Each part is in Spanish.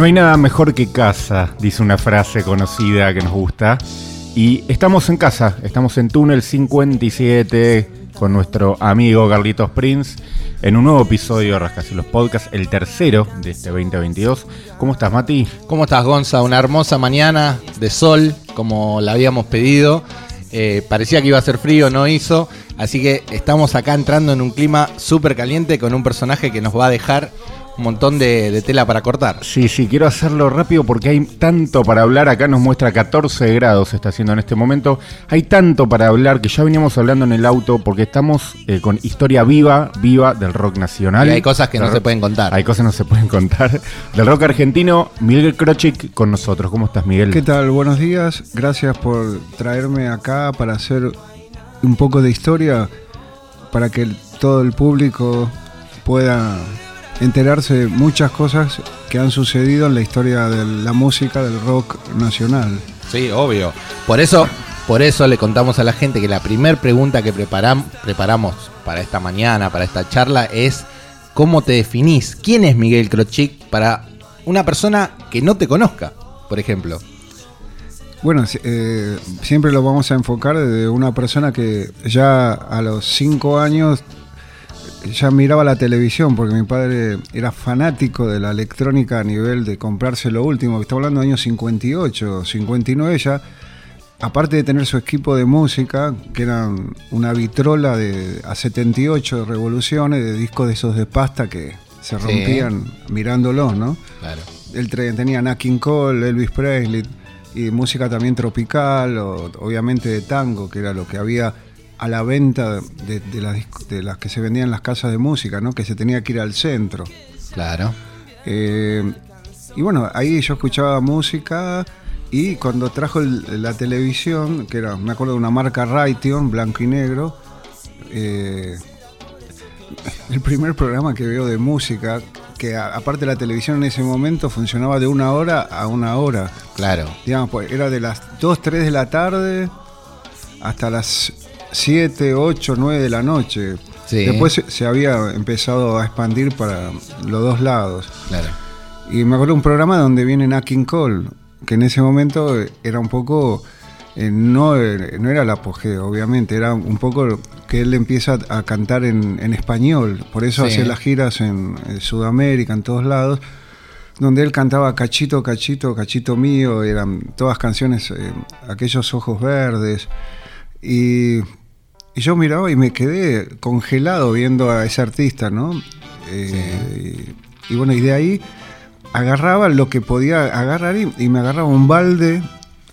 No hay nada mejor que casa, dice una frase conocida que nos gusta. Y estamos en casa, estamos en Túnel 57 con nuestro amigo Carlitos Prince en un nuevo episodio de los Podcast, el tercero de este 2022. ¿Cómo estás, Mati? ¿Cómo estás, Gonza? Una hermosa mañana de sol, como la habíamos pedido. Eh, parecía que iba a ser frío, no hizo. Así que estamos acá entrando en un clima súper caliente con un personaje que nos va a dejar un montón de, tela para cortar. Sí, sí, quiero hacerlo rápido porque hay tanto para hablar. Acá nos muestra 14 grados, está haciendo en este momento. Hay tanto para hablar que ya veníamos hablando en el auto porque estamos eh, con historia viva, viva del rock nacional. Y hay cosas que no se pueden contar. Hay cosas que no se pueden contar. Del rock argentino, Miguel Krochik con nosotros. ¿Cómo estás, Miguel? ¿Qué tal? Buenos días. Gracias por traerme acá para hacer un poco de historia para que todo el público pueda enterarse de muchas cosas que han sucedido en la historia de la música del rock nacional. Sí, obvio. Por eso, por eso le contamos a la gente que la primera pregunta que preparam, preparamos para esta mañana, para esta charla, es ¿cómo te definís? ¿Quién es Miguel Crochic para una persona que no te conozca, por ejemplo? Bueno, eh, siempre lo vamos a enfocar desde una persona que ya a los cinco años ya miraba la televisión porque mi padre era fanático de la electrónica a nivel de comprarse lo último. Estamos hablando de años 58, 59 ya. Aparte de tener su equipo de música, que eran una vitrola de a 78 revoluciones, de discos de esos de pasta que se rompían mirándolos, ¿no? Claro. Él tenía Nat King Cole, Elvis Presley, y música también tropical, o, obviamente de tango, que era lo que había a la venta de, las, de, las, que se vendían en las casas de música, ¿no? que se tenía que ir al centro. Claro. Eh, y bueno, ahí yo escuchaba música y cuando trajo la televisión, que era, me acuerdo de una marca Raytheon, blanco y negro, eh, el primer programa que veo de música, que aparte la televisión en ese momento funcionaba de una hora a una hora. Claro. Digamos, pues era de las 2, 3 de la tarde hasta las 7, 8, 9 de la noche. Después se, había empezado a expandir para los dos lados. Claro. Y me acuerdo un programa donde viene Nat King Cole, que en ese momento era un poco. Eh, no, no era el apogeo, obviamente, era un poco que él empieza a cantar en, español. Por eso hacía las giras en, Sudamérica, en todos lados donde él cantaba Cachito, Cachito, Cachito mío, eran todas canciones, eh, aquellos ojos verdes. Y y yo miraba y me quedé congelado viendo a ese artista, ¿no? Eh, y, bueno, y de ahí agarraba lo que podía agarrar y, me agarraba un balde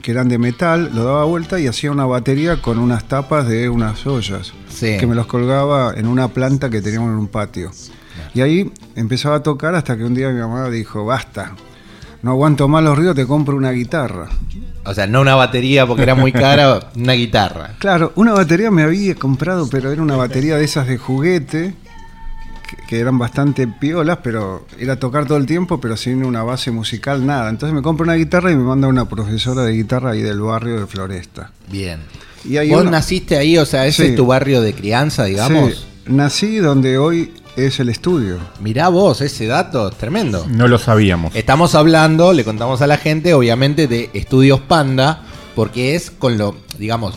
que eran de metal, lo daba vuelta y hacía una batería con unas tapas de unas ollas que me los colgaba en una planta que teníamos en un patio. Y ahí empezaba a tocar hasta que un día mi mamá dijo, basta, no aguanto más los ruidos, te compro una guitarra. O sea, no una batería porque era muy cara, una guitarra. Claro, una batería me había comprado, pero era una batería de esas de juguete, que, eran bastante piolas, pero era tocar todo el tiempo, pero sin una base musical, nada. Entonces me compro una guitarra y me manda una profesora de guitarra ahí del barrio de Floresta. Bien. Y ¿Vos naciste ahí? O sea, ¿ese es tu barrio de crianza, digamos? Sí. Nací donde hoy es el estudio. Mirá vos, ese dato tremendo. No lo sabíamos. Estamos hablando, le contamos a la gente, obviamente, de Estudios Panda, porque es con lo, digamos,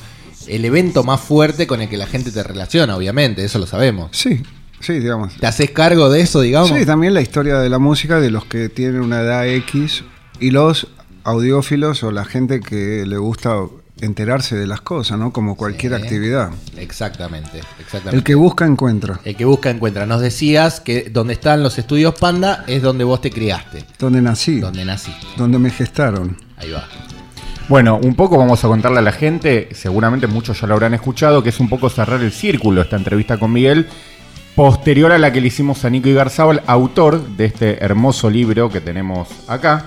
el evento más fuerte con el que la gente te relaciona, obviamente, eso lo sabemos. Sí, sí, digamos. ¿Te haces cargo de eso, digamos? Sí, también la historia de la música de los que tienen una edad X y los audiófilos o la gente que le gusta enterarse de las cosas, ¿no? Como cualquier actividad. Exactamente, exactamente. El que busca encuentra. El que busca encuentra. Nos decías que donde están los estudios Panda es donde vos te criaste. Donde nací. Donde nací. Donde me gestaron. Ahí va. Bueno, un poco vamos a contarle a la gente, seguramente muchos ya lo habrán escuchado, que es un poco cerrar el círculo esta entrevista con Miguel, posterior a la que le hicimos a Nico Igarzábal, autor de este hermoso libro que tenemos acá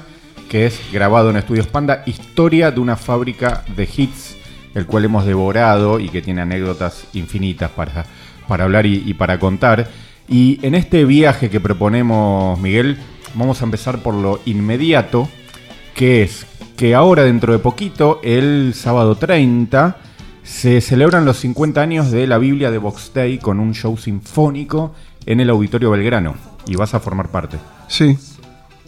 que es grabado en Estudios Panda, Historia de una fábrica de hits, el cual hemos devorado y que tiene anécdotas infinitas para, para hablar y, para contar. Y en este viaje que proponemos, Miguel, vamos a empezar por lo inmediato, que es que ahora dentro de poquito, el sábado 30, se celebran los 50 años de la Biblia de Box Day con un show sinfónico en el Auditorio Belgrano. Y vas a formar parte. Sí,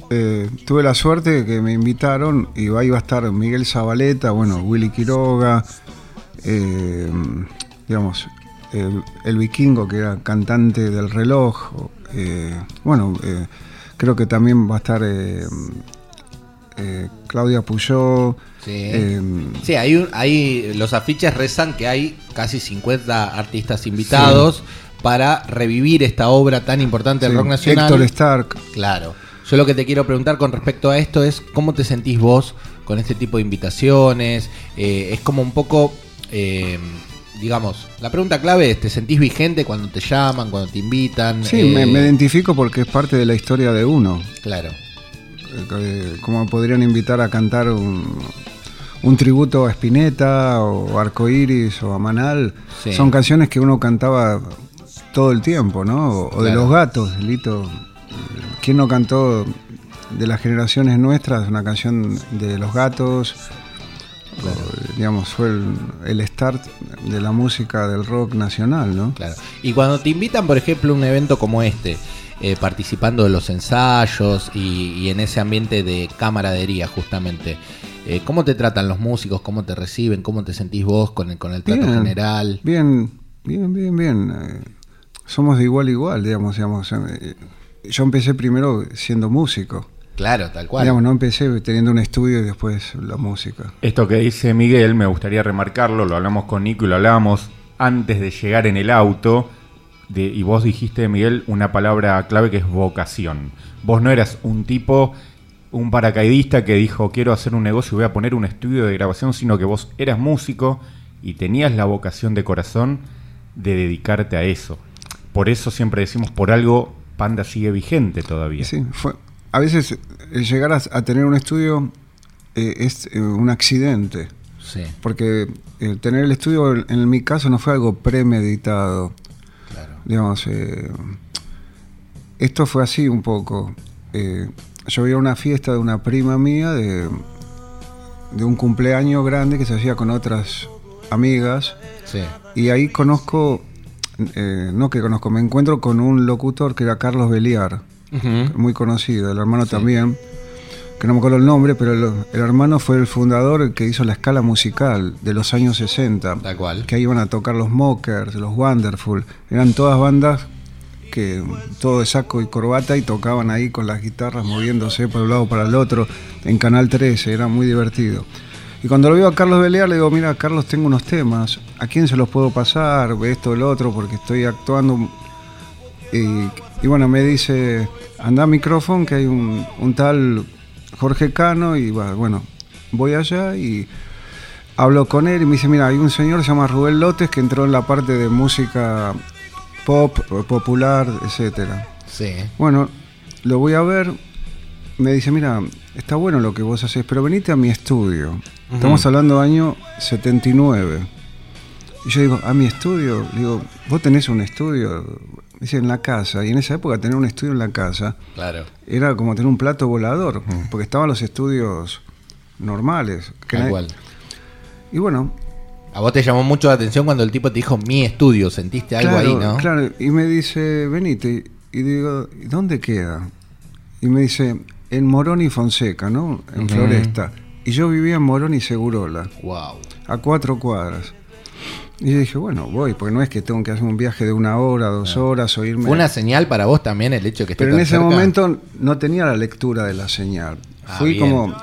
eh, tuve la suerte de que me invitaron y ahí va a estar Miguel Zabaleta, bueno, Willy Quiroga, eh, digamos, el, el vikingo que era cantante del reloj, eh, bueno, eh, creo que también va a estar eh, Claudia Puyó. Sí. Sí, hay, un- hay los afiches rezan que hay casi 50 artistas invitados para revivir esta obra tan importante del sí, rock nacional. Héctor Stark. Claro. Yo lo que te quiero preguntar con respecto a esto es cómo te sentís vos con este tipo de invitaciones. Eh, es como un poco, eh, digamos, la pregunta clave es, ¿te sentís vigente cuando te llaman, cuando te invitan? Sí, Eh, me, me identifico porque es parte de la historia de uno. Claro. Eh, Como podrían invitar a cantar un, un tributo a Spinetta o Arcoiris o a Manal. Sí. Son canciones que uno cantaba todo el tiempo, ¿no? O, de los gatos, Lito. ¿Quién no cantó de las generaciones nuestras una canción de los gatos? O, digamos, fue el, el start de la música del rock nacional, ¿no? Claro. Y cuando te invitan, por ejemplo, a un evento como este, eh, participando de los ensayos y, y en ese ambiente de camaradería, justamente, eh, ¿cómo te tratan los músicos? ¿Cómo te reciben? ¿Cómo te sentís vos con el, con el trato Bien. general? Bien, bien, bien, bien. Eh, somos de igual a igual, digamos, digamos. Yo empecé primero siendo músico. Claro, tal cual. Digamos, no empecé teniendo un estudio y después la música. Esto que dice Miguel, me gustaría remarcarlo, lo hablamos con Nico y lo hablábamos antes de llegar en el auto, de, y vos dijiste, Miguel, una palabra clave que es vocación. Vos no eras un tipo, un paracaidista que dijo, quiero hacer un negocio y voy a poner un estudio de grabación, sino que vos eras músico y tenías la vocación de corazón de dedicarte a eso. Por eso siempre decimos, por algo Panda sigue vigente todavía. Sí, fue, a veces el llegar a, a tener un estudio eh, es eh, un accidente. Sí, Porque el tener el estudio, en, mi caso, no fue algo premeditado. claro. digamos, eh, esto fue así un poco. Eh, yo había una fiesta de una prima mía de, de un cumpleaños grande que se hacía con otras amigas Sí. y ahí conozco, eh, no que conozco, me encuentro con un locutor que era Carlos Beliar, muy conocido, el hermano Sí. también, que no me acuerdo el nombre, pero el, el hermano fue el fundador que hizo la escala musical de los años 60 Tal cual. que ahí iban a tocar los Mockers, los Wonderful, eran todas bandas que todo de saco y corbata y tocaban ahí con las guitarras moviéndose por un lado para el otro en Canal 13, era muy divertido. Y cuando lo veo a Carlos Belear le digo, mira Carlos, tengo unos temas, ¿a quién se los puedo pasar? Esto, el otro, porque estoy actuando. Y, y bueno, me dice, anda a micrófono que hay un, un tal Jorge Cano y bueno, voy allá y hablo con él y me dice, mira, hay un señor que se llama Rubén Lotes que entró en la parte de música pop, popular, etcétera. Sí. Bueno, lo voy a ver, me dice, mira, está bueno lo que vos haces, pero venite a mi estudio. Estamos hablando año 79. Y yo digo, ¿a mi estudio? Le digo, ¿vos tenés un estudio? Dice, en la casa. Y en esa época tener un estudio en la casa Claro. era como tener un plato volador, porque estaban los estudios normales. que Tal cual. Y bueno, A vos te llamó mucho la atención cuando el tipo te dijo mi estudio, sentiste algo claro, ahí, ¿no? Claro, y me dice, venite. Y digo, ¿y dónde queda? Y me dice, en Morón y Fonseca, ¿no? En. Floresta. Y yo vivía en Morón y Segurola, Wow. a cuatro cuadras. Y yo dije, bueno, voy, porque no es que tengo que hacer un viaje de una hora, dos horas, o irme. Fue una señal para vos también el hecho de que esté Pero en ese cerca? momento no tenía la lectura de la señal. Ah, Fui bien. como.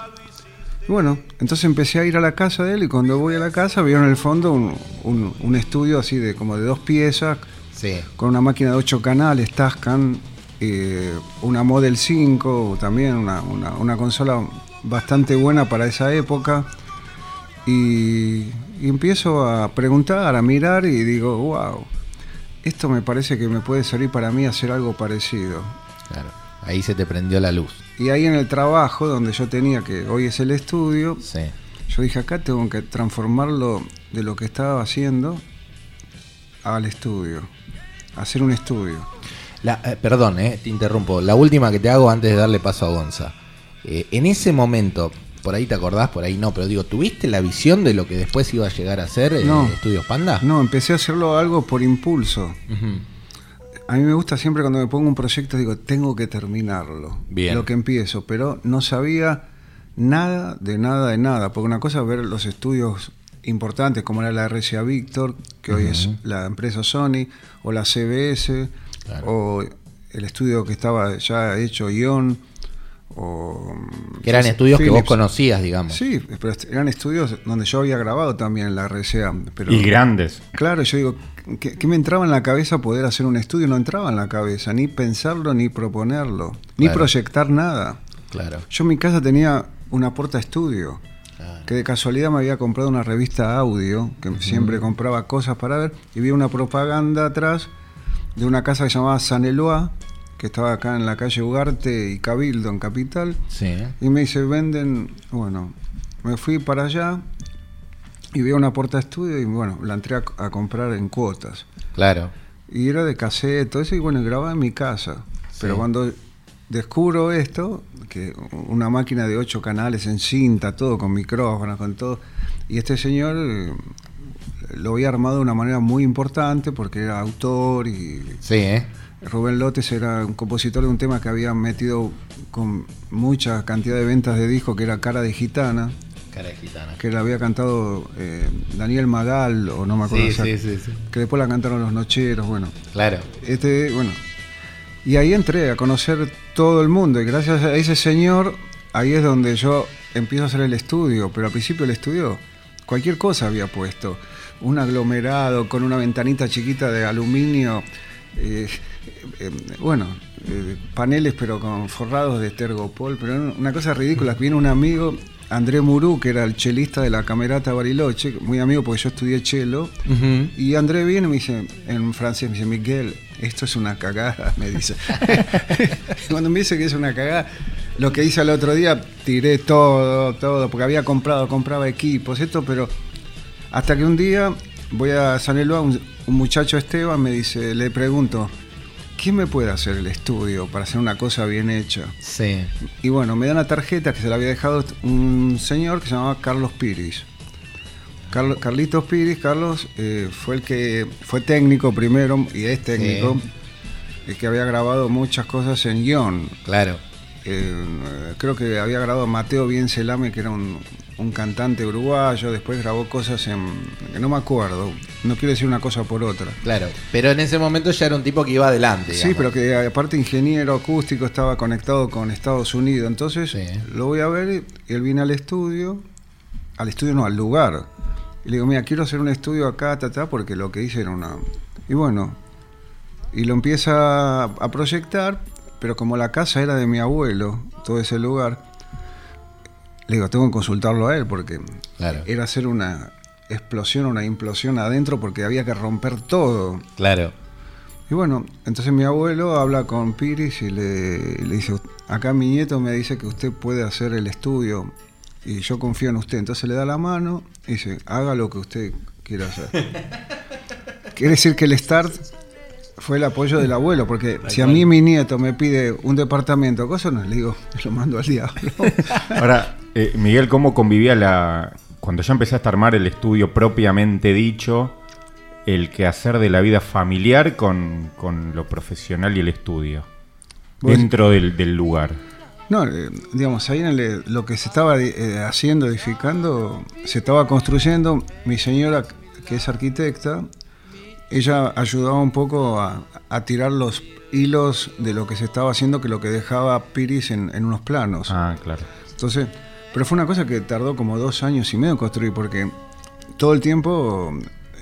Bueno, entonces empecé a ir a la casa de él y cuando voy a la casa veo en el fondo un, un- un estudio así de como de dos piezas, Sí. con una máquina de ocho canales, Tascam, eh, una Model 5, también una, una- una consola bastante buena para esa época. Y, y empiezo a preguntar, a mirar y digo, wow, esto me parece que me puede servir para mí hacer algo parecido. Claro. Ahí se te prendió la luz. Y ahí en el trabajo, donde yo tenía que, hoy es el estudio, Sí. yo dije, acá tengo que transformarlo de lo que estaba haciendo al estudio, hacer un estudio. La- eh, perdón, eh, te interrumpo. La última que te hago antes de darle paso a Gonza. Eh, en ese momento, por ahí te acordás, por ahí no, pero digo, ¿tuviste la visión de lo que después iba a llegar a ser eh, No. Estudios Panda? No, empecé a hacerlo algo por impulso. A mí me gusta siempre cuando me pongo un proyecto, digo, tengo que terminarlo. Bien. Lo que empiezo, pero no sabía nada de nada de nada. Porque una cosa es ver los estudios importantes, como era la RCA Victor, que hoy es la empresa Sony, o la CBS, Claro. o el estudio que estaba ya hecho Ion, o... Que eran estudios que vos conocías, digamos. Sí, pero eran estudios donde yo había grabado también en la RCA. Pero Y grandes. Claro, yo digo, ¿qué, qué me entraba en la cabeza poder hacer un estudio? No entraba en la cabeza, ni pensarlo, ni proponerlo, ni proyectar nada. Claro. Yo en mi casa tenía una porta estudio, Claro. que de casualidad me había comprado una revista audio, que siempre compraba cosas para ver, y vi una propaganda atrás de una casa que se llamaba San Eloy, que estaba acá en la calle Ugarte y Cabildo, en Capital, Sí. y me dice, venden, bueno, me fui para allá y vi una porta estudio y bueno, la entré a, a comprar en cuotas. Claro. Y era de cassette, todo eso, y bueno, grababa en mi casa. Pero cuando descubro esto, que una máquina de ocho canales en cinta, todo con micrófonos, con todo, y este señor eh, lo había armado de una manera muy importante porque era autor y Sí, ¿eh? Rubén López era un compositor de un tema que había metido con mucha cantidad de ventas de discos, que era Cara de Gitana, Cara de gitana. que la había cantado eh, Daniel Magal, o no me acuerdo, Sí, sí, sí, sí. que después la cantaron los Nocheros, bueno. Claro. Este, bueno, y ahí entré a conocer todo el mundo, y gracias a ese señor, ahí es donde yo empiezo a hacer el estudio, pero al principio el estudio, cualquier cosa había puesto, un aglomerado con una ventanita chiquita de aluminio, eh, eh, bueno, eh, paneles pero con forrados de tergopol, pero una cosa ridícula, viene un amigo, André Murú, que era el chelista de la Camerata Bariloche, muy amigo porque yo estudié chelo, y André viene y me dice, en francés, me dice, Miguel, esto es una cagada, me dice. Cuando me dice que es una cagada, lo que hice el otro día, tiré todo, todo, porque había comprado, compraba equipos, esto, pero hasta que un día voy a San Eloy, un, un muchacho Esteban me dice, le pregunto, ¿quién me puede hacer el estudio para hacer una cosa bien hecha? Sí. Y bueno, me da una tarjeta que se la había dejado un señor que se llamaba Carlos Piris. Carlos, Carlitos Piris, Carlos, eh, fue el que fue técnico primero y es técnico, el que había grabado muchas cosas en guion. Claro. Eh, creo que había grabado a Mateo Biencelame, que era un, un cantante uruguayo, después grabó cosas en... que no me acuerdo, no quiero decir una cosa por otra. Claro. Pero en ese momento ya era un tipo que iba adelante. Sí, pero que aparte ingeniero acústico estaba conectado con Estados Unidos. Entonces Sí. lo voy a ver y él viene al estudio, al estudio no, al lugar. Y le digo, mira, quiero hacer un estudio acá, ta, ta, porque lo que hice era una... Y bueno, y lo empieza a proyectar, pero como la casa era de mi abuelo, todo ese lugar, le digo, tengo que consultarlo a él, porque Claro. era hacer una explosión, una implosión adentro, porque había que romper todo. Claro. Y bueno, entonces mi abuelo habla con Piris y le, le dice, acá mi nieto me dice que usted puede hacer el estudio y yo confío en usted. Entonces le da la mano y dice, haga lo que usted quiera hacer. Quiere decir que el start fue el apoyo del abuelo, porque si a mí mi nieto me pide un departamento, cosas, no le digo, lo mando al diablo. Ahora, eh, Miguel, ¿cómo convivía la. Cuando ya empezaste a armar el estudio propiamente dicho, el quehacer de la vida familiar con, con lo profesional y el estudio? Dentro del, del lugar. No, eh, digamos, ahí en el- lo que se estaba eh, haciendo, edificando, se estaba construyendo. Mi señora, que es arquitecta, ella ayudaba un poco a, a tirar los hilos de lo que se estaba haciendo, que lo que dejaba Piris en, en unos planos. Ah, claro. Entonces, pero fue una cosa que tardó como dos años y medio en construir, porque todo el tiempo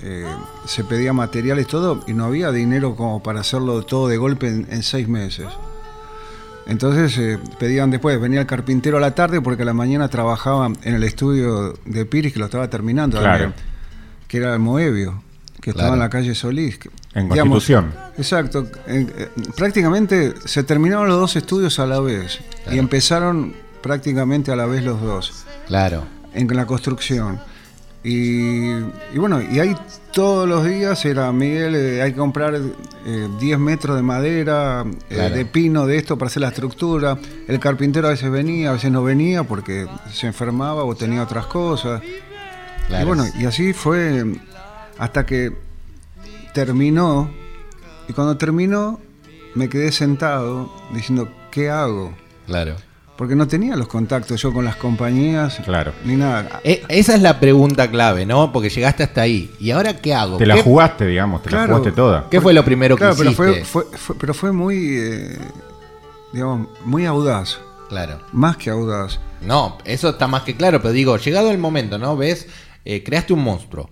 eh, se pedía materiales, todo, y no había dinero como para hacerlo todo de golpe en, en seis meses. Entonces eh, pedían después, venía el carpintero a la tarde porque a la mañana trabajaba en el estudio de Piris, que lo estaba terminando, Claro. también, que era el Moebio, que estaba en la calle Solís. que- En Constitución. Exacto. En- eh, prácticamente se terminaron los dos estudios a la vez Claro. y empezaron prácticamente a la vez los dos Claro. en la construcción. Y, y bueno, y ahí todos los días era, Miguel, eh, hay que comprar eh, 10 metros de madera, eh, Claro. de pino, de esto para hacer la estructura. El carpintero a veces venía, a veces no venía porque se enfermaba o tenía otras cosas. Claro. Y bueno, y así fue hasta que terminó Y cuando terminó, me quedé sentado diciendo, ¿qué hago? Claro. Porque no tenía los contactos yo con las compañías, Claro. ni nada. E- esa es la pregunta clave, ¿no? Porque llegaste hasta ahí. ¿Y ahora qué hago? Te la ¿Qué, jugaste, digamos, te la jugaste toda. qué fue lo primero Claro, que pero hiciste? fue, fue- fue- pero fue muy, eh, digamos, muy audaz, Claro. más que audaz. No, eso está más que claro, pero digo, llegado el momento, ¿no? ¿Ves? Eh, creaste un monstruo.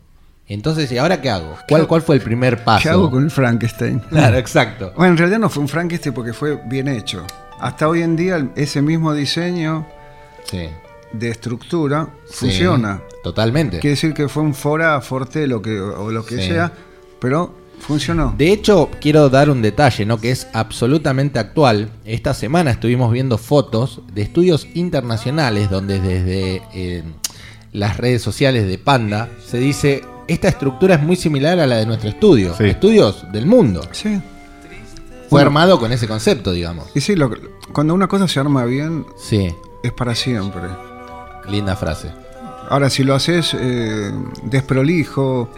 Entonces, ¿y ahora qué hago? ¿Cuál, cuál fue el primer paso? ¿Qué hago con el Frankenstein? Claro, exacto. Bueno, en realidad no fue un Frankenstein porque fue bien hecho. Hasta hoy en día ese mismo diseño Sí. de estructura Sí, funciona. Totalmente. Quiere decir que fue un fora forte lo que, o lo que Sí. sea, pero funcionó. De hecho, quiero dar un detalle, ¿no? Que es absolutamente actual. Esta semana estuvimos viendo fotos de estudios internacionales donde desde eh, las redes sociales de Panda se dice esta estructura es muy similar a la de nuestro estudio. Sí. Estudios del mundo. Sí. Fue Bueno. armado con ese concepto, digamos. Y sí, lo- cuando una cosa se arma bien, Sí, es para siempre. linda frase. Ahora, si lo haces eh, desprolijo,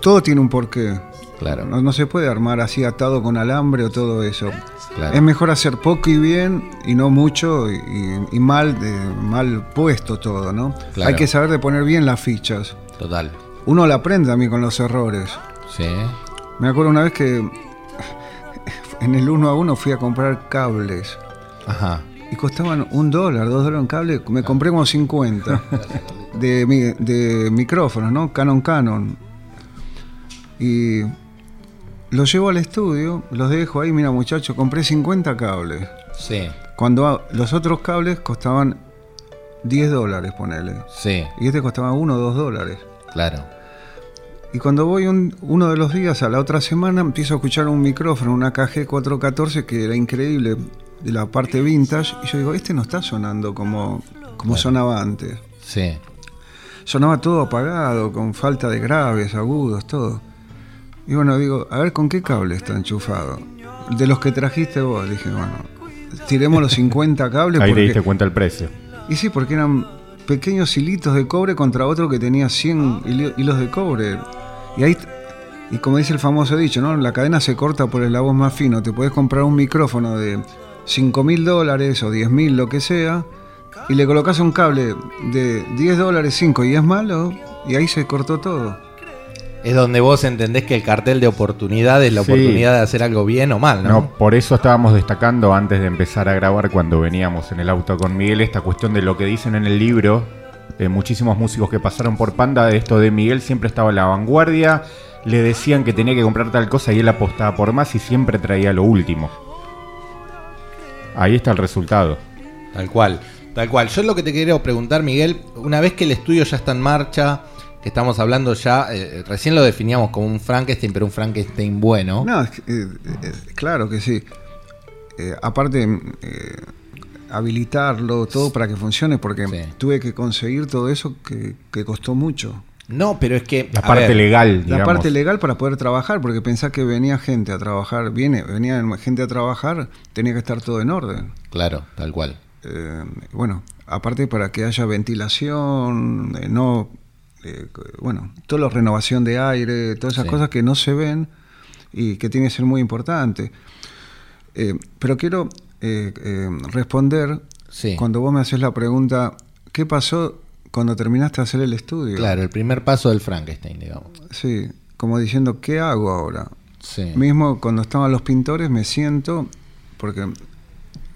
todo tiene un porqué. Claro. No, no se puede armar así atado con alambre o todo eso. Claro. Es mejor hacer poco y bien y no mucho y, y- y mal, de- mal puesto todo, ¿no? Claro. Hay que saber de poner bien las fichas. Total. Uno la aprende a mí con los errores. Sí. Me acuerdo una vez que en el uno a uno fui a comprar cables Ajá. y costaban un dólar, dos dólares en cable. Me compré como 50 de, de micrófonos, ¿no? Canon Canon. Y los llevo al estudio, los dejo ahí, mira muchacho, compré 50 cables. Sí. Cuando los otros cables costaban 10 dólares, ponele. Sí. Y este costaba 1 o 2 dólares. Claro. Y cuando voy un- uno de los días a la otra semana, empiezo a escuchar un micrófono, una KG 414 que era increíble, de la parte vintage. Y yo digo, este no está sonando como, como sonaba antes. Sí. Sonaba todo apagado, con falta de graves, agudos, todo. Y bueno, digo, a ver con qué cable está enchufado. De los que trajiste vos, dije, bueno, tiremos los 50 cables. Ahí te porque- diste cuenta el precio. y sí, porque eran pequeños hilitos de cobre contra otro que tenía 100 hili- hilos de cobre. Y ahí, y como dice el famoso dicho, ¿no? La cadena se corta por el eslabón más fino. Te puedes comprar un micrófono de 5 mil dólares o 10 mil, lo que sea, y le colocas un cable de 10 dólares, 5 y es malo, y ahí se cortó todo. Es donde vos entendés que el cartel de oportunidad es la Sí. oportunidad de hacer algo bien o mal, ¿no? No, por eso estábamos destacando antes de empezar a grabar cuando veníamos en el auto con Miguel esta cuestión de lo que dicen en el libro de muchísimos músicos que pasaron por Panda, de esto de Miguel siempre estaba a la vanguardia, le decían que tenía que comprar tal cosa y él apostaba por más y siempre traía lo último. Ahí está el resultado. Tal cual, tal cual. Yo lo que te quiero preguntar, Miguel, una vez que el estudio ya está en marcha, que estamos hablando ya, eh, recién lo definíamos como un Frankenstein, pero un Frankenstein bueno. No, es que, eh, eh, claro que sí. Eh, aparte, eh, habilitarlo, todo para que funcione, porque Sí. tuve que conseguir todo eso que, que costó mucho. No, pero es que. La parte ver, legal, La digamos. parte legal para poder trabajar, porque pensá que venía gente a trabajar, viene, venía gente a trabajar, tenía que estar todo en orden. Claro, tal cual. Eh, bueno, aparte para que haya ventilación, eh, no, eh, bueno, toda la renovación de aire, todas esas Sí. cosas que no se ven y que tiene que ser muy importante. Eh, pero quiero eh, eh, responder Sí. cuando vos me haces la pregunta, ¿qué pasó cuando terminaste de hacer el estudio? Claro, el primer paso del Frankenstein, digamos. Sí, como diciendo, ¿qué hago ahora? Sí. Mismo cuando estaban los pintores me siento, porque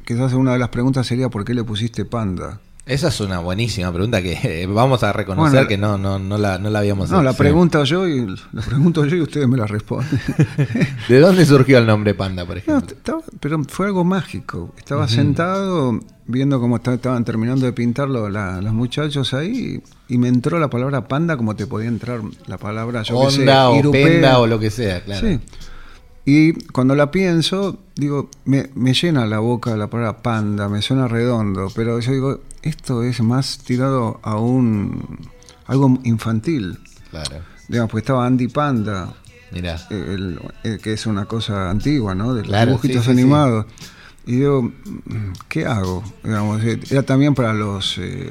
quizás una de las preguntas sería ¿por qué le pusiste panda? Esa es una buenísima pregunta que eh, vamos a reconocer Bueno, que no, no, no, la, no la habíamos No, la hecho. pregunta yo y la pregunto yo y ustedes me la responden. ¿De dónde surgió el nombre Panda, por No, ejemplo? estaba- pero fue algo mágico. Estaba sentado viendo cómo esta- estaban terminando de pintarlo la- los muchachos ahí y me entró la palabra panda como te podía entrar la palabra yo qué sé, Onda o irupé. penda o lo que sea, claro. Sí. Y cuando la pienso, digo, me, me llena la boca la palabra panda, me suena redondo, pero yo digo, esto es más tirado a un algo infantil. Claro. Digamos, porque estaba Andy Panda, Mirá. el- el- que es una cosa antigua, ¿no? De los dibujitos sí, sí, animados. Y digo, ¿qué hago? Digamos, eh, era también para los eh,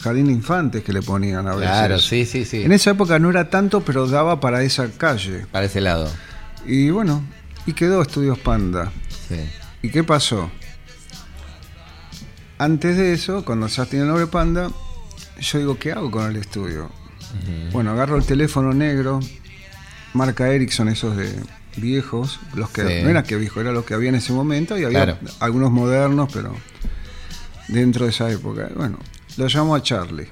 jardines infantes que le ponían a veces. Claro, sí, sí, sí. En esa época no era tanto, pero daba para esa calle. Para ese lado. Y bueno, Y quedó Estudios Panda. Sí. ¿Y qué pasó? Antes de eso, cuando ya tenía el nombre Panda, yo digo, ¿qué hago con el estudio? Bueno, agarro el teléfono negro, marca Ericsson, esos de viejos, los que Sí. no era que viejo, era los que había en ese momento y había Claro. algunos modernos, pero dentro de esa época. Bueno, lo llamo a Charlie.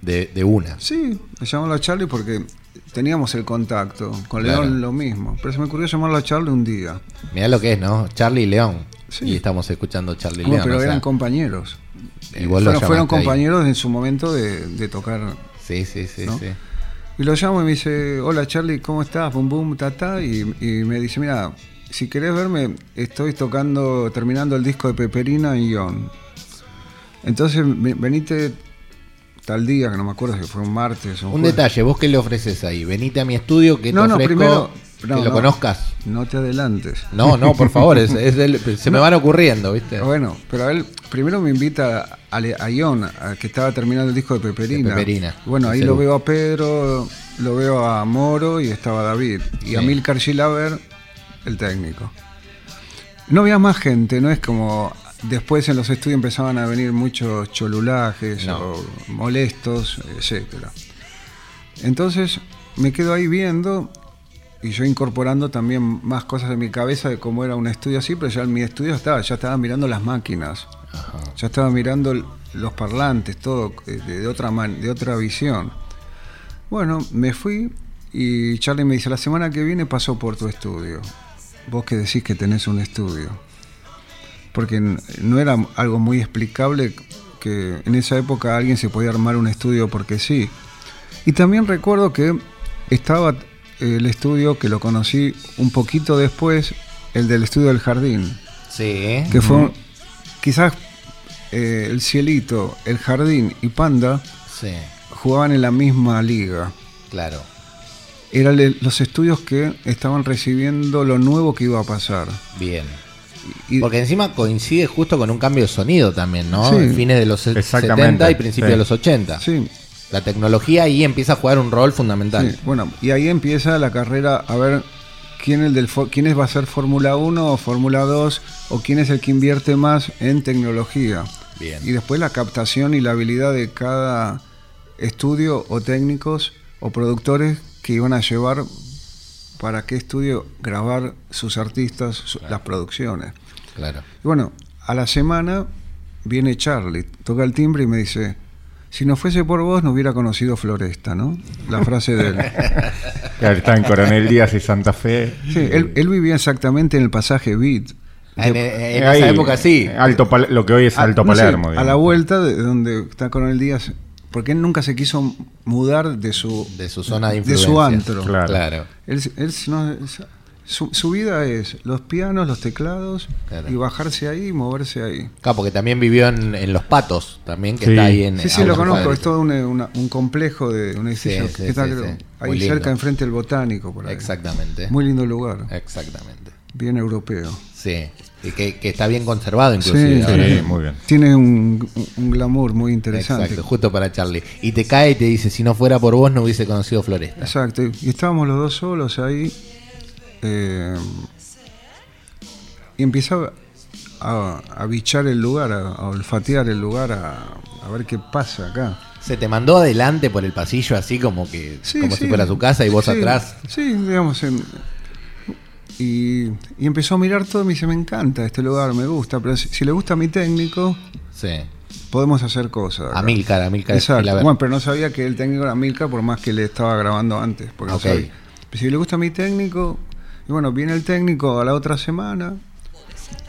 De, de una. Sí, le llamamos a Charlie porque teníamos el contacto. Con Claro. León lo mismo. Pero se me ocurrió llamarlo a Charlie un día. Mirá lo que es, ¿no? Charlie y León. Sí. Y estamos escuchando Charlie y Bueno, León. pero o sea, eran compañeros. y vos fueron, fueron ahí. compañeros en su momento de, de tocar. Sí, sí, sí, ¿no? sí. Y lo llamo y me dice, hola Charlie, ¿cómo estás? Bum, bum, ta, ta. Y, y me dice, mira, si querés verme, estoy tocando, terminando el disco de Peperina en Ion. Entonces, ve- venite tal día, que no me acuerdo si fue un martes o Un jueves. detalle, ¿vos qué le ofreces ahí? Venite a mi estudio, que No, te no, ofrezco primero- que no, lo no. conozcas. No te adelantes. No, no, por favor, es, es del- se me van ocurriendo, ¿viste? Bueno, pero él primero me invita a, Ion, a que estaba terminando el disco de Peperina. De Peperina, Bueno, ahí lo veo a Pedro, lo veo a Moro y estaba David. Y a. Milcar Gilaber, el técnico. No había más gente, no es como después en los estudios empezaban a venir muchos cholulajes No. o molestos, etcétera. Entonces me quedo ahí viendo y yo incorporando también más cosas en mi cabeza de cómo era un estudio así, pero ya en mi estudio estaba, ya estaba mirando las máquinas, Ajá. ya estaba mirando los parlantes, todo eh, de, de otra man- de otra visión. Bueno, me fui y Charlie me dice, la semana que viene paso por tu estudio. Vos que decís que tenés un estudio. Porque no era algo muy explicable que en esa época alguien se podía armar un estudio porque sí. Y también recuerdo que estaba eh, el estudio que lo conocí un poquito después, el del estudio del jardín, Sí. que fue quizás eh, el cielito, el jardín y Panda Sí, jugaban en la misma liga. claro. Eran los estudios que estaban recibiendo lo nuevo que iba a pasar. Bien. Y- Porque encima coincide justo con un cambio de sonido también, ¿no? Sí. Fines de los se- Exactamente, 70 y principios sí. de los 80. sí, La tecnología ahí empieza a jugar un rol fundamental. sí, bueno, y ahí empieza la carrera a ver quién, el del, quién es- va a ser Fórmula 1 o Fórmula 2 o quién es el que invierte más en tecnología. Bien. Y después la captación y la habilidad de cada estudio o técnicos o productores que iban a llevar para qué estudio grabar sus artistas, su- las producciones. Claro. Y bueno, a la semana viene Charlie, toca el timbre y me dice, si no fuese por vos no hubiera conocido Floresta, ¿no? La frase de él. Claro, está en Coronel Díaz y Santa Fe. Sí, él, él vivía exactamente en el pasaje Beat. En, en Ahí, esa época sí. Alto lo que hoy es A- Alto no sé, Palermo. a la vuelta de donde está Coronel Díaz, porque él nunca se quiso mudar de su, De su zona de de influencia. su antro. Claro. Claro. Él, él no- su, su vida es los pianos, los teclados Claro. y bajarse ahí y moverse ahí. Claro, porque también vivió en, en Los Patos, también, que Sí. está ahí en... Sí, sí, lo conozco, es todo un, una- un complejo de un edificio Sí, sí, que está sí, creo, sí. ahí Muy lindo. cerca, enfrente del botánico, por ahí. Exactamente. Muy lindo lugar, Exactamente. bien europeo. Sí. Y que, que está bien conservado inclusive. Sí, muy bien. Tiene un, un glamour muy interesante. Exacto, justo para Charlie. Y te cae y te dice, si no fuera por vos no hubiese conocido Floresta. Exacto, y estábamos los dos solos ahí. eh, y empezaba a, a bichar el lugar, a, a olfatear el lugar, a, a ver qué pasa acá. Se te mandó adelante por el pasillo así como que Sí, como sí. si fuera su casa y vos Sí, atrás. Sí, digamos. en- y, y empezó a mirar todo y me dice, me encanta este lugar, me gusta, pero si, si le gusta a mi técnico, Sí. podemos hacer cosas. acá". Amílcar, Amílcar Exacto. Gilaber. Bueno, pero no sabía que el técnico era Milka por más que le estaba grabando antes. Porque no Ok. sabía. Pero si le gusta a mi técnico, y bueno, viene el técnico a la otra semana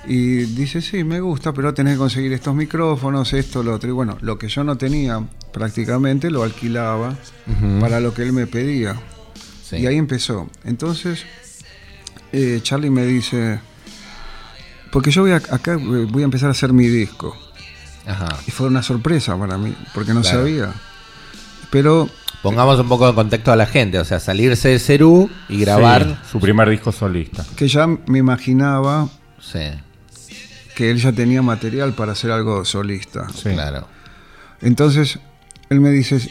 y dice, sí, me gusta, pero tenés que conseguir estos micrófonos, esto, lo otro. Y bueno, lo que yo no tenía prácticamente lo alquilaba para lo que él me pedía. Sí. Y ahí empezó. Entonces, eh, Charlie me dice, porque yo voy a- acá eh, voy a empezar a hacer mi disco. Ajá. Y fue una sorpresa para mí, porque no Claro. sabía. Pero Pongamos un poco de contexto a la gente, o sea, salirse de Cerú y grabar. Sí, su primer disco solista. que ya me imaginaba Sí, que él ya tenía material para hacer algo solista. Sí. claro. Entonces, él me dice,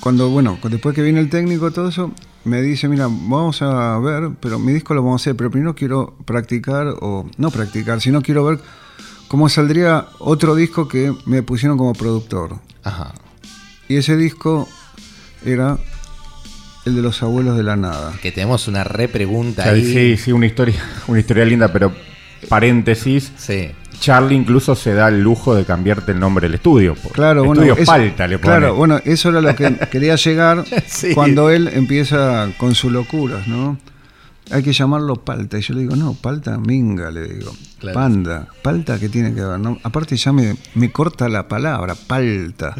cuando, bueno, después que viene el técnico, todo eso, me dice, mira, vamos a ver, pero mi disco lo vamos a hacer, pero primero quiero practicar, o no practicar, sino quiero ver cómo saldría otro disco que me pusieron como productor. Ajá. Y ese disco era el de los abuelos de la nada. Que tenemos una repregunta O sea, ahí. sí, sí, una historia, una historia linda, pero paréntesis. Sí. Charlie incluso se da el lujo de cambiarte el nombre del estudio. Claro, bueno, estudio eso- Palta le pone. claro, bueno, eso era lo que quería llegar Sí. cuando él empieza con sus locuras, ¿no? Hay que llamarlo palta. Y yo le digo, no, palta minga, le digo. Claro. Panda. Palta, ¿qué tiene que ver? No? Aparte ya me, me corta la palabra, palta.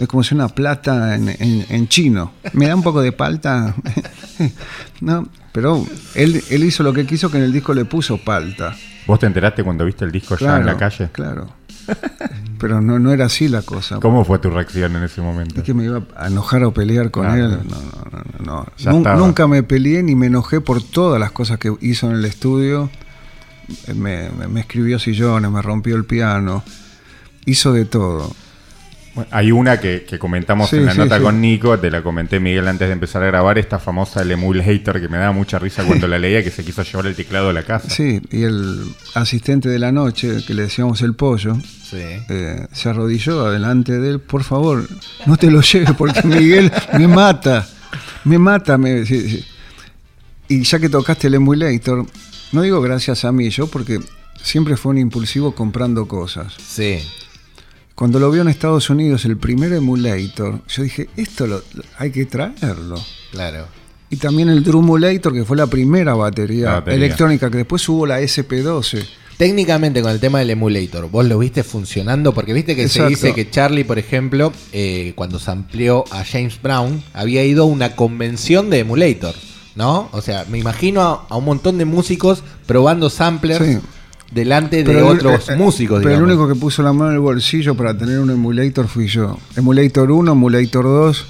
Es como si una plata en, en- en chino. Me da un poco de palta. no, pero él, él hizo lo que quiso, que en el disco le puso palta. ¿Vos te enteraste cuando viste el disco ya en la calle? Claro. Pero no, no era así la cosa. ¿Cómo fue tu reacción en ese momento? Es que me iba a enojar o pelear con Claro. él. No, no, no, no. Nunca me peleé ni me enojé por todas las cosas que hizo en el estudio. Eh, Me, me- me escribió sillones, me rompió el piano. Hizo de todo. Bueno, hay una que, que comentamos Sí, en la sí, nota sí. con Nico, te la comenté Miguel antes de empezar a grabar, esta famosa el emulator que me daba mucha risa cuando la leía, que se quiso llevar el teclado de la casa. Sí, y el asistente de la noche, que le decíamos el pollo, Sí. eh, se arrodilló adelante de él. Por favor, no te lo lleves porque Miguel me mata. Me mata. Me, sí, sí. Y ya que tocaste el emulator, no digo gracias a mí, yo porque siempre fue un impulsivo comprando cosas. Sí. Cuando lo vio en Estados Unidos, el primer emulator, yo dije, esto lo, lo- hay que traerlo. Claro. Y también el Drumulator, que fue la primera batería, La batería. electrónica, que después hubo la SP12. Técnicamente con el tema del emulator, ¿vos lo viste funcionando? Porque viste que Exacto. se dice que Charlie, por ejemplo, eh, cuando se amplió a James Brown, había ido a una convención de emulator, ¿no? O sea, me imagino a, a un montón de músicos probando samplers Sí. Delante de otros eh, eh, músicos, Pero el único que puso la mano en el bolsillo para tener un emulator fui yo. Emulator 1, emulator 2.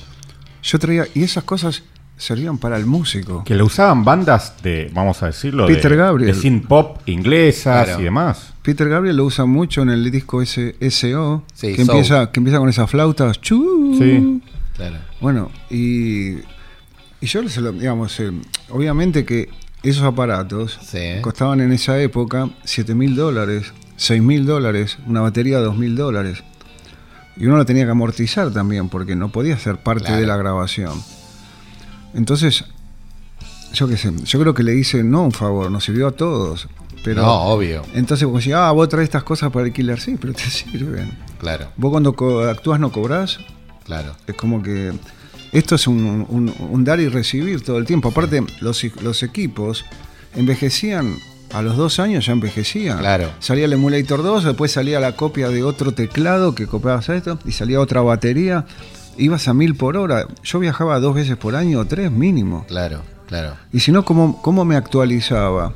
Yo traía. Y esas cosas servían para el músico. Que lo usaban bandas de, vamos a decirlo, Peter de, Gabriel. de synth pop inglesas Claro. y demás. Peter Gabriel lo usa mucho en el disco ese SO, Sí, que, empieza, que empieza con esas flautas. Chu. Sí. Claro. Bueno, y, y yo digamos, eh, obviamente que esos aparatos Sí. costaban en esa época 7 mil dólares, 6 mil dólares, una batería 2 mil dólares. Y uno lo tenía que amortizar también, porque no podía ser parte Claro. de la grabación. Entonces, yo qué sé, yo creo que le hice no un favor, nos sirvió a todos. Pero, no, obvio. Entonces, vos decís, ah, vos traes estas cosas para alquilar, sí, pero te sirven. Claro, Vos cuando actúas no cobrás, claro. es como que esto es un, un- un dar y recibir todo el tiempo. Aparte, los, los equipos envejecían, a los dos años ya envejecían. Claro. Salía el emulator 2, después salía la copia de otro teclado que copiabas a esto, y salía otra batería. Ibas a mil por hora. Yo viajaba dos veces por año, o tres mínimo. Claro, claro. Y si no, ¿cómo, cómo me actualizaba?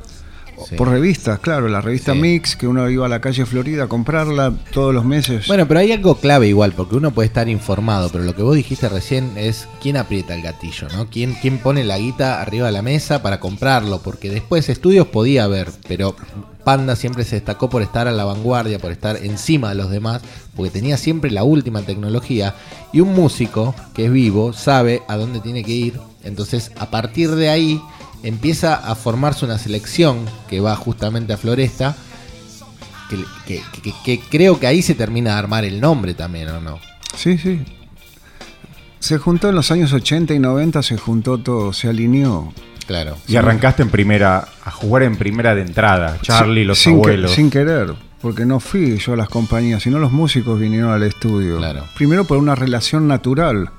Sí. Por revistas, claro, la revista Sí. Mix, que uno iba a la calle Florida a comprarla todos los meses. Bueno, pero hay algo clave igual, porque uno puede estar informado, pero lo que vos dijiste recién es quién aprieta el gatillo, ¿no? ¿Quién, quién pone la guita arriba de la mesa para comprarlo? Porque después estudios podía haber, pero Panda siempre se destacó por estar a la vanguardia, por estar encima de los demás, porque tenía siempre la última tecnología. Y un músico que es vivo sabe a dónde tiene que ir, entonces a partir de ahí empieza a formarse una selección que va justamente a Floresta que, que- que- que creo que ahí se termina de armar el nombre también, ¿o no? Sí, sí. Se juntó en los años 80 y 90, se juntó todo, se alineó. Claro. Y arrancaste en primera, a jugar en primera de entrada, Charlie, Sin- los sin que- abuelos. sin querer, porque no fui yo a las compañías, sino los músicos vinieron al estudio. Claro. Primero por una relación natural.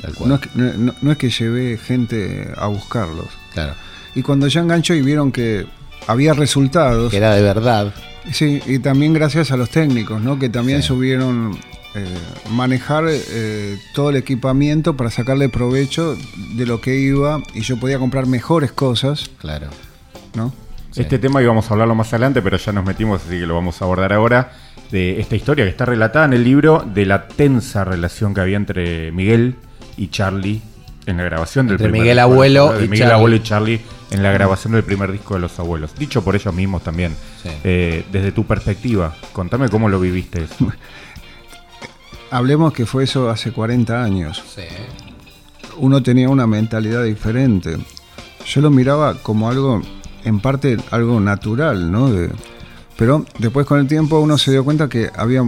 Tal cual. No es, que, no- no es que llevé gente a buscarlos. Claro. Y cuando ya enganchó y vieron que había resultados, Que era de verdad. Sí, y también gracias a los técnicos, ¿no? Que también Sí. subieron eh, manejar eh, todo el equipamiento para sacarle provecho de lo que iba y yo podía comprar mejores cosas, Claro. ¿no? Sí. Este tema íbamos a hablarlo más adelante, pero ya nos metimos, así que lo vamos a abordar ahora. De esta historia que está relatada en el libro de la tensa relación que había entre Miguel y Charlie en la grabación del Entre primer Miguel disco de los Abuelo de y Miguel Charlie. Abuelo y Charlie en la grabación del primer disco de los abuelos. Dicho por ellos mismos también. Sí. Eh, desde tu perspectiva, contame cómo lo viviste eso. Hablemos que fue eso hace 40 años. Sí. uno tenía una mentalidad diferente. Yo lo miraba como algo, en parte, algo natural, ¿no? De- pero después con el tiempo uno se dio cuenta que había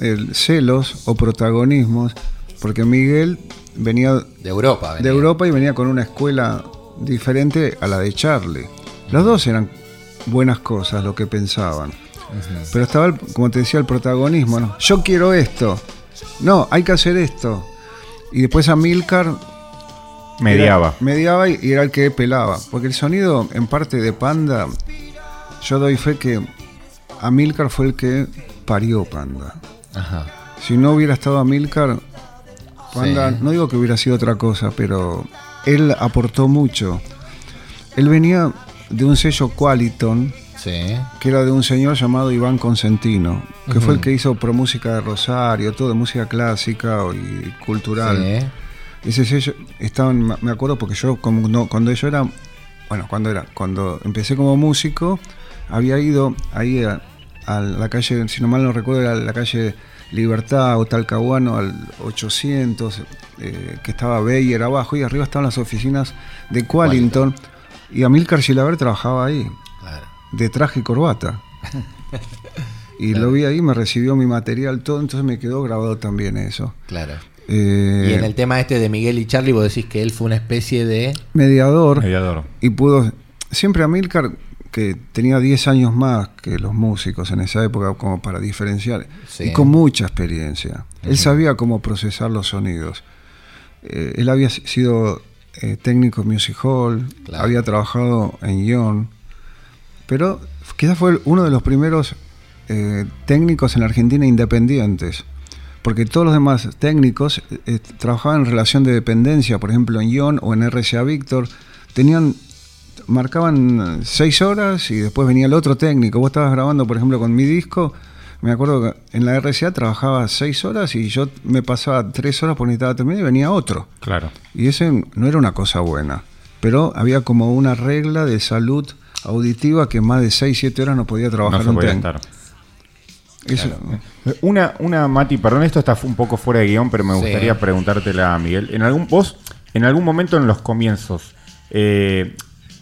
eh, celos o protagonismos, porque Miguel venía De Europa. de. Europa y venía con una escuela diferente a la de Charlie. Los dos eran buenas cosas, lo que pensaban. Pero estaba, el- como te decía, el protagonismo. ¿no? Yo quiero esto. No, hay que hacer esto. Y después Amilcar Mediaba. era- mediaba y y era el que pelaba. Porque el sonido, en parte de Panda, yo doy fe que Amilcar fue el que parió Panda. Ajá. Si no hubiera estado Amilcar, Panda, Sí. no digo que hubiera sido otra cosa, pero él aportó mucho. Él venía de un sello Qualiton, Sí. que era de un señor llamado Iván Consentino, que fue el que hizo Pro Música de Rosario, todo de música clásica y cultural. Sí. Ese sello, estaban, me acuerdo porque yo como no- cuando yo era, bueno, cuando era, cuando empecé como músico, había ido ahí a, a la calle, si no mal no recuerdo, era la calle Libertad o Talcahuano al 800, eh, que estaba Bayer abajo y arriba estaban las oficinas de Qualington y Amilcar Gilaber trabajaba ahí, Claro. de traje y corbata. Y lo vi ahí, me recibió mi material, todo, entonces me quedó grabado también eso. Claro. Eh, Y en el tema este de Miguel y Charlie, vos decís que él fue una especie de. mediador. Mediador. y pudo siempre Amilcar que tenía 10 años más que los músicos en esa época como para diferenciar Sí. y con mucha experiencia él sabía cómo procesar los sonidos Eh, él había si- sido eh, técnico en music hall Claro. había trabajado en Ion pero quizás fue uno de los primeros eh, técnicos en la Argentina independientes porque todos los demás técnicos trabajaban en relación de dependencia, por ejemplo en Ion o en RCA Víctor, tenían marcaban seis horas y después venía el otro técnico. Vos estabas grabando, por ejemplo, con mi disco, me acuerdo que en la RCA trabajaba seis horas y yo me pasaba tres horas porque necesitaba terminar y venía otro. Claro. Y ese no era una cosa buena, pero había como una regla de salud auditiva que más de seis, siete horas no podía trabajar No se un podía técnico. estar. Eso- Una, una, Mati, perdón, esto está un poco fuera de guion, pero me Sí. gustaría preguntártela, Miguel. En algún vos, en algún momento en los comienzos, eh,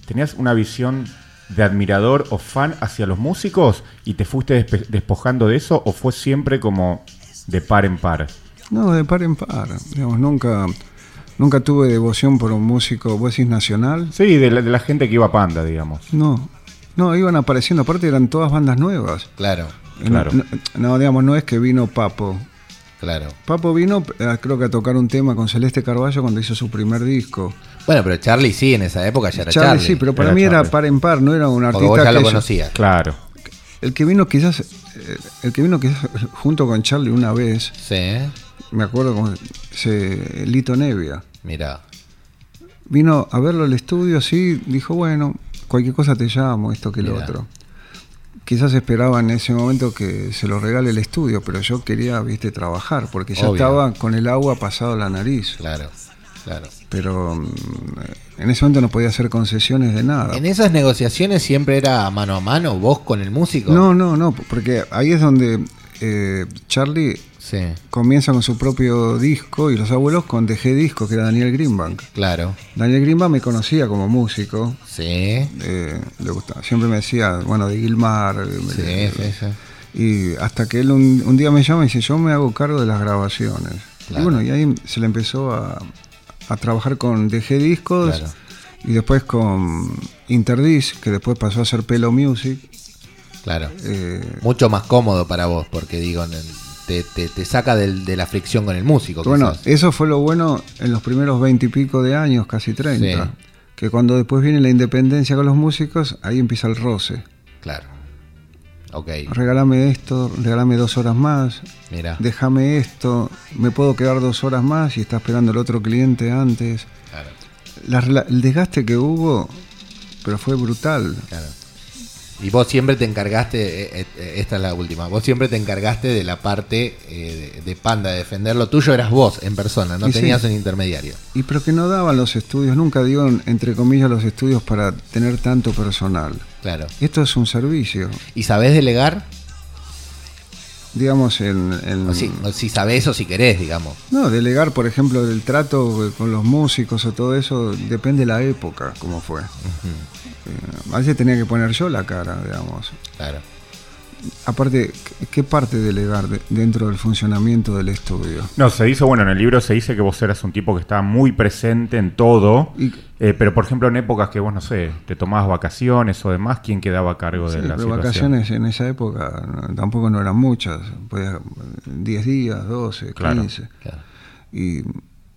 ¿tenías una visión de admirador o fan hacia los músicos y te fuiste despojando de eso o fue siempre como de par en par? No, de par en par. Digamos, nunca, nunca tuve devoción por un músico, vos decís nacional. Sí, de la, de la gente que iba a Panda, digamos. No, no, iban apareciendo, aparte eran todas bandas nuevas. Claro, Claro. No, no, digamos, no es que vino Papo. Claro. Papo vino, eh, creo que a tocar un tema con Celeste Carballo cuando hizo su primer disco. Bueno, pero Charlie sí, en esa época ya era Charlie, Charlie. sí, pero para Era mí era par en par, no era un Porque artista vos ya que lo yo- conocías. Claro. El que vino quizás, eh, el que vino quizás junto con Charlie una vez, Sí, me acuerdo como se, Lito Nevia. mira. Vino a verlo al estudio, sí, dijo, bueno, cualquier cosa te llamo, esto que lo otro. Quizás esperaba en ese momento que se lo regale el estudio, pero yo quería, viste, trabajar, porque ya Obvio. estaba con el agua pasado a la nariz. Claro, claro. Pero mm, en ese momento no podía hacer concesiones de nada. En esas negociaciones siempre era mano a mano, vos con el músico. No, no, no, porque ahí es donde eh, Charlie Sí, comienza con su propio disco y los abuelos con DG Disco, que era Daniel Greenbank. claro. Daniel Greenbank me conocía como músico, Sí, eh, le gustaba, siempre me decía, bueno, de Gilmar. sí, sí, sí. Y hasta que él un, un día me llama y dice, yo me hago cargo de las grabaciones. Claro. Y bueno, y ahí se le empezó a, a trabajar con DG Discos Claro. y después con Interdisc, que después pasó a ser Pelo Music. Claro. Eh, Mucho más cómodo para vos, porque digo, en el- te, te- te saca del- de la fricción con el músico. bueno, quizás. eso fue lo bueno en los primeros veintipico de años, casi 30. Sí. Que cuando después viene la independencia con los músicos, ahí empieza el roce. Claro. Ok, Regálame esto, regálame dos horas más, mira. déjame esto, me puedo quedar dos horas más y está esperando el otro cliente antes. Claro, La el desgaste que hubo, pero fue brutal. claro. Y vos siempre te encargaste, eh, eh, esta es la última, vos siempre te encargaste de la parte eh, de, de Panda, de defender lo tuyo, eras vos en persona, no Y sí. tenías un intermediario. Y pero que no daban los estudios, nunca dieron, entre comillas, los estudios para tener tanto personal. Claro. Esto es un servicio. ¿Y sabés delegar? digamos, en... en- O si, o si sabés o si querés, digamos. No, delegar, por ejemplo, el trato con los músicos o todo eso, depende de la época, como fue. Eh, a veces tenía que poner yo la cara, digamos. Claro. Aparte, ¿qué- ¿qué parte delegar de- dentro del funcionamiento del estudio? No, se dice, bueno, en el libro se dice que vos eras un tipo que estaba muy presente en todo, Y- eh, pero por ejemplo en épocas que vos, no sé, te tomabas vacaciones o demás, ¿quién quedaba a cargo de la pero situación? vacaciones en esa época no- tampoco no eran muchas, podía- 10 días, 12, Claro. 15. Claro. Y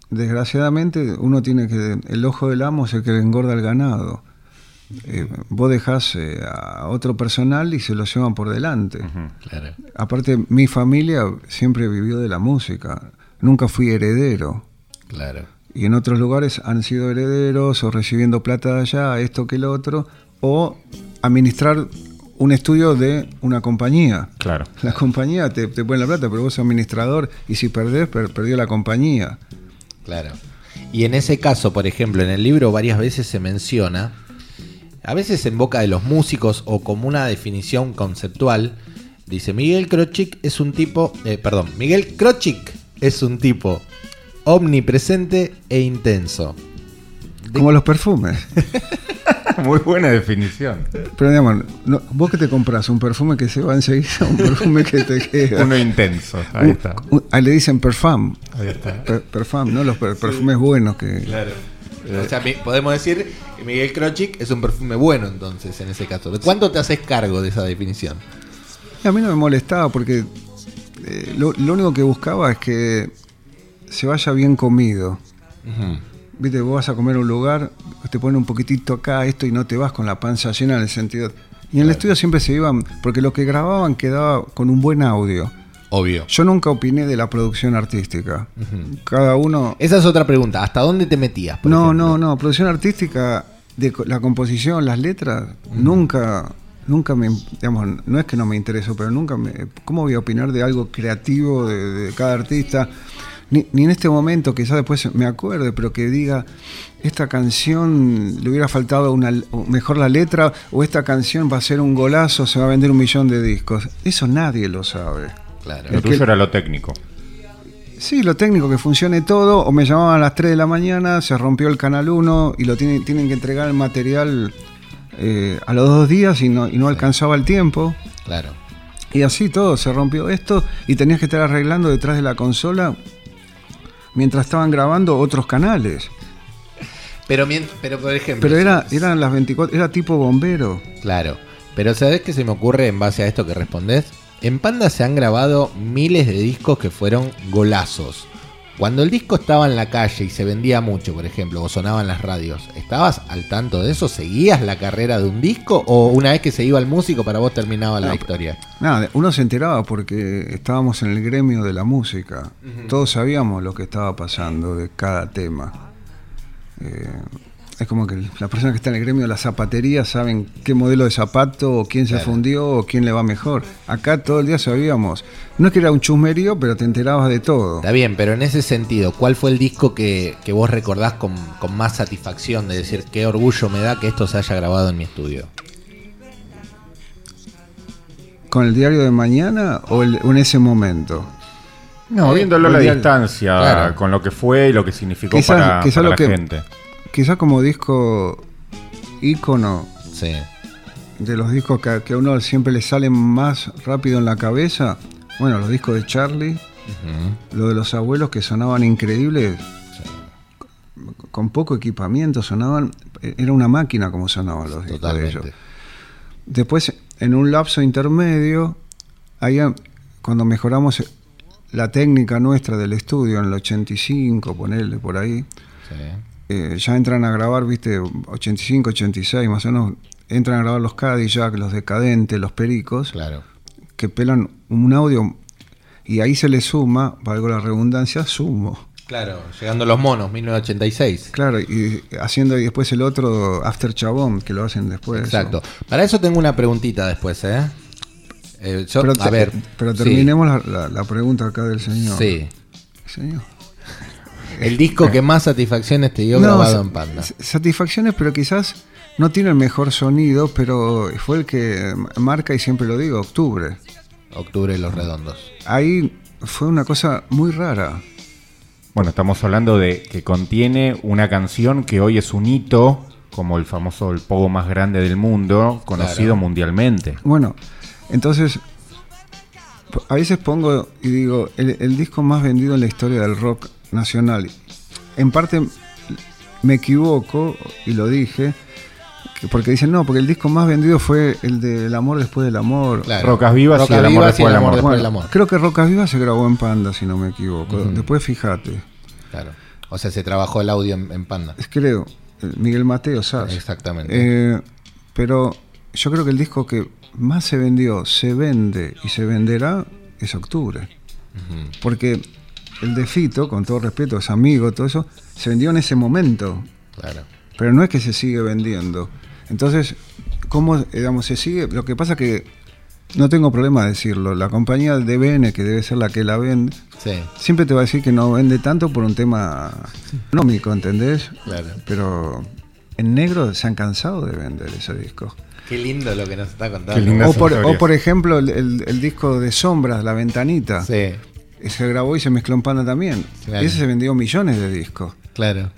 desgraciadamente uno tiene que, el ojo del amo es el que le engorda el ganado. Eh, vos dejás eh, a otro personal y se lo llevan por delante. Claro. Aparte, mi familia siempre vivió de la música, nunca fui heredero. Claro. Y en otros lugares han sido herederos o recibiendo plata de allá, esto que lo otro, o administrar un estudio de una compañía. Claro. La compañía te, te pone la plata, pero vos sos administrador y si perdés, per- perdió la compañía. Claro. Y en ese caso, por ejemplo, en el libro varias veces se menciona, a veces en boca de los músicos o como una definición conceptual, dice Miguel Krochik es un tipo, eh, perdón, Miguel Krochik es un tipo omnipresente e intenso. Como los perfumes. Muy buena definición. Pero digamos, no- vos que te compras un perfume que se va enseguida, un perfume que te queda. Uno intenso. Ahí está. Un- ahí le dicen perfum. Ahí está. Per- perfum, ¿no? Los per- perfumes buenos que. Claro. O sea, podemos decir que Miguel Krochik es un perfume bueno entonces, en ese caso. ¿De cuánto te haces cargo de esa definición? A mí no me molestaba porque eh, lo, lo único que buscaba es que se vaya bien comido. Viste, vos vas a comer a un lugar, te ponen un poquitito acá, esto, y no te vas con la panza llena en el sentido. Y en el estudio siempre se iban, porque lo que grababan quedaba con un buen audio. Obvio. Yo nunca opiné de la producción artística. Cada uno. Esa es otra pregunta. ¿Hasta dónde te metías? por No, ejemplo? no, no. Producción artística, de la composición, las letras, nunca, nunca me, digamos, no es que no me interesó, pero nunca me, ¿cómo voy a opinar de algo creativo de, de cada artista? Ni, ni en este momento, quizás después me acuerde, pero que diga, esta canción le hubiera faltado una, mejor la letra, o esta canción va a ser un golazo, se va a vender un millón de discos. Eso nadie lo sabe. Claro. Lo El tuyo que- era lo técnico. Sí, lo técnico, que funcione todo, o me llamaban a las 3 de la mañana, se rompió el canal 1 y lo tienen, tienen que entregar el material eh, a los dos días y no, y no alcanzaba el tiempo. Claro. Y así todo, se rompió esto y tenías que estar arreglando detrás de la consola mientras estaban grabando otros canales. Pero, pero por ejemplo. Pero si- era, eran las 24, era tipo bombero. Claro. Pero ¿sabés qué se me ocurre en base a esto que respondés? En Panda se han grabado miles de discos que fueron golazos. Cuando el disco estaba en la calle y se vendía mucho, por ejemplo, o sonaba en las radios, ¿estabas al tanto de eso? ¿Seguías la carrera de un disco? ¿O una vez que se iba el músico para vos terminaba la No, historia? Nada, uno se enteraba porque estábamos en el gremio de la música. Todos sabíamos lo que estaba pasando de cada tema. Eh, es como que las personas que están en el gremio de la zapatería saben qué modelo de zapato, o quién se Claro. fundió, o quién le va mejor. Acá todo el día sabíamos. No es que era un chusmerío, pero te enterabas de todo. Está bien, pero en ese sentido, ¿cuál fue el disco que, que vos recordás con, con más satisfacción de decir qué orgullo me da que esto se haya grabado en mi estudio? ¿Con el diario de mañana o, el- en ese momento? No, viéndolo a la distancia, Claro. con lo que fue y lo que significó Quizás- para, quizás para lo la que- gente. Quizás como disco ícono Sí. de los discos que, a- que a uno siempre le salen más rápido en la cabeza, bueno, los discos de Charlie, lo de los abuelos que sonaban increíbles, con poco equipamiento, sonaban, era una máquina como sonaban los discos de ellos. Totalmente. Después, en un lapso intermedio, ahí, eh, cuando mejoramos la técnica nuestra del estudio en el 85, ponerle por ahí, Sí. Eh, ya entran a grabar, viste, 85, 86, más o menos, entran a grabar los Cadillac, los Decadentes, los Pericos, Claro. que pelan un audio y ahí se le suma, valgo la redundancia, sumo. Claro, llegando los monos, 1986. Claro, y haciendo y después el otro After Chabón, que lo hacen después. Exacto. Para eso tengo una preguntita después, ¿eh? Eh, yo- Pero, a ver. pero sí, terminemos la, la- la pregunta acá del señor. Sí. Señor. El disco que más satisfacciones te dio No, grabado en Panda. Satisfacciones, pero quizás no tiene el mejor sonido, pero fue el que marca, y siempre lo digo, octubre. Octubre de los Redondos. Ahí fue una cosa muy rara. Bueno, estamos hablando de que contiene una canción que hoy es un hito, como el famoso el pogo más grande del mundo, conocido Claro. mundialmente. Bueno, entonces, a veces pongo y digo, el, el disco más vendido en la historia del rock nacional. En parte me equivoco y lo dije, que- porque dicen, no, porque el disco más vendido fue el de El amor después del amor. Claro. Rocas Vivas y El amor Vivas y después del amor. después Bueno, del amor. Creo que Rocas Vivas se grabó en Panda, si no me equivoco. Después fíjate, Claro. O sea, se trabajó el audio en, en Panda. es creo, eh, Miguel Mateo, ¿sabes? Exactamente. Eh, pero yo creo que el disco que más se vendió, se vende y se venderá es Octubre. Porque el de Fito, con todo respeto, es amigo, todo eso, se vendió en ese momento. Claro. Pero no es que se sigue vendiendo. Entonces, ¿cómo, digamos, se sigue? Lo que pasa que no tengo problema de decirlo. La compañía de BN, que debe ser la que la vende, Sí, siempre te va a decir que no vende tanto por un tema económico, ¿entendés? claro. Pero en negro se han cansado de vender ese disco. Qué lindo lo que nos está contando. O por, historia. o por ejemplo, el, el- el disco de Sombras, La Ventanita, Sí, se grabó y se mezcló en Panda también. Claro. Y ese se vendió millones de discos. claro.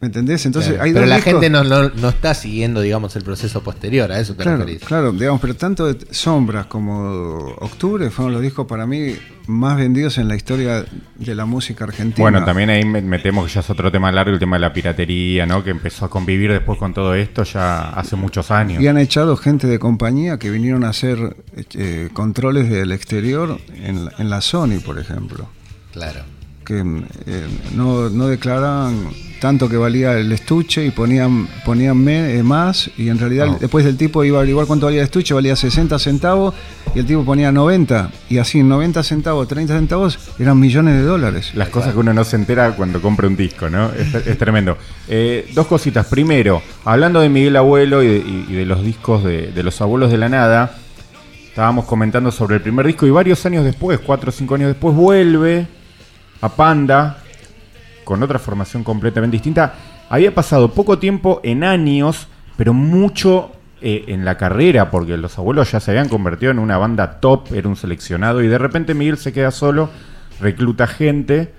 ¿Me entendés? Entonces Claro. hay Pero dos la discos- gente no, no, no está siguiendo, digamos, el proceso posterior, a eso te Claro, referís. claro, digamos, pero tanto Sombras como Octubre fueron los discos para mí más vendidos en la historia de la música argentina. Bueno, también ahí me- metemos que ya es otro tema largo, el tema de la piratería, ¿no? Que empezó a convivir después con todo esto ya hace muchos años. Y han echado gente de compañía que vinieron a hacer eh, controles del exterior en, la- en la Sony, por ejemplo. Claro. Que eh, no, no declaraban tanto que valía el estuche y ponían ponían me- eh, más y en realidad después el tipo iba a averiguar cuánto valía el estuche, valía 60 centavos y el tipo ponía 90 y así 90 centavos, 30 centavos eran millones de dólares. Las cosas que uno no se entera cuando compra un disco, ¿no? Es, es tremendo. Eh, dos cositas. Primero, hablando de Miguel Abuelo y de, y- y de los discos de, de los abuelos de la nada, estábamos comentando sobre el primer disco y varios años después, cuatro o cinco años después, vuelve a Panda con otra formación completamente distinta. Había pasado poco tiempo en años, pero mucho eh, en la carrera, porque los abuelos ya se habían convertido en una banda top, era un seleccionado, y de repente Miguel se queda solo, recluta gente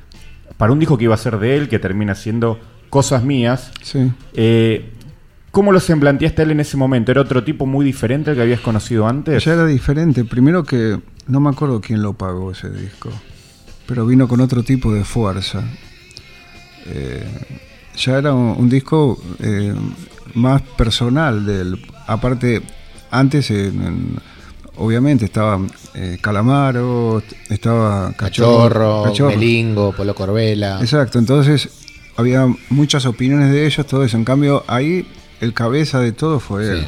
para un disco que iba a ser de él, que termina siendo Cosas Mías. Sí. Eh, ¿Cómo lo semblanteaste él en ese momento? ¿Era otro tipo muy diferente al que habías conocido antes? Ya era diferente. Primero que no me acuerdo quién lo pagó ese disco, pero vino con otro tipo de fuerza. Eh, ya era un, un disco eh, más personal del. Aparte, antes, en- en- obviamente, estaba eh, Calamaro, estaba Cachorro, Cachorro. Melingo, Polo Corbela. Exacto, entonces había muchas opiniones de ellos, todo eso. En cambio, ahí el cabeza de todo fue Sí. él.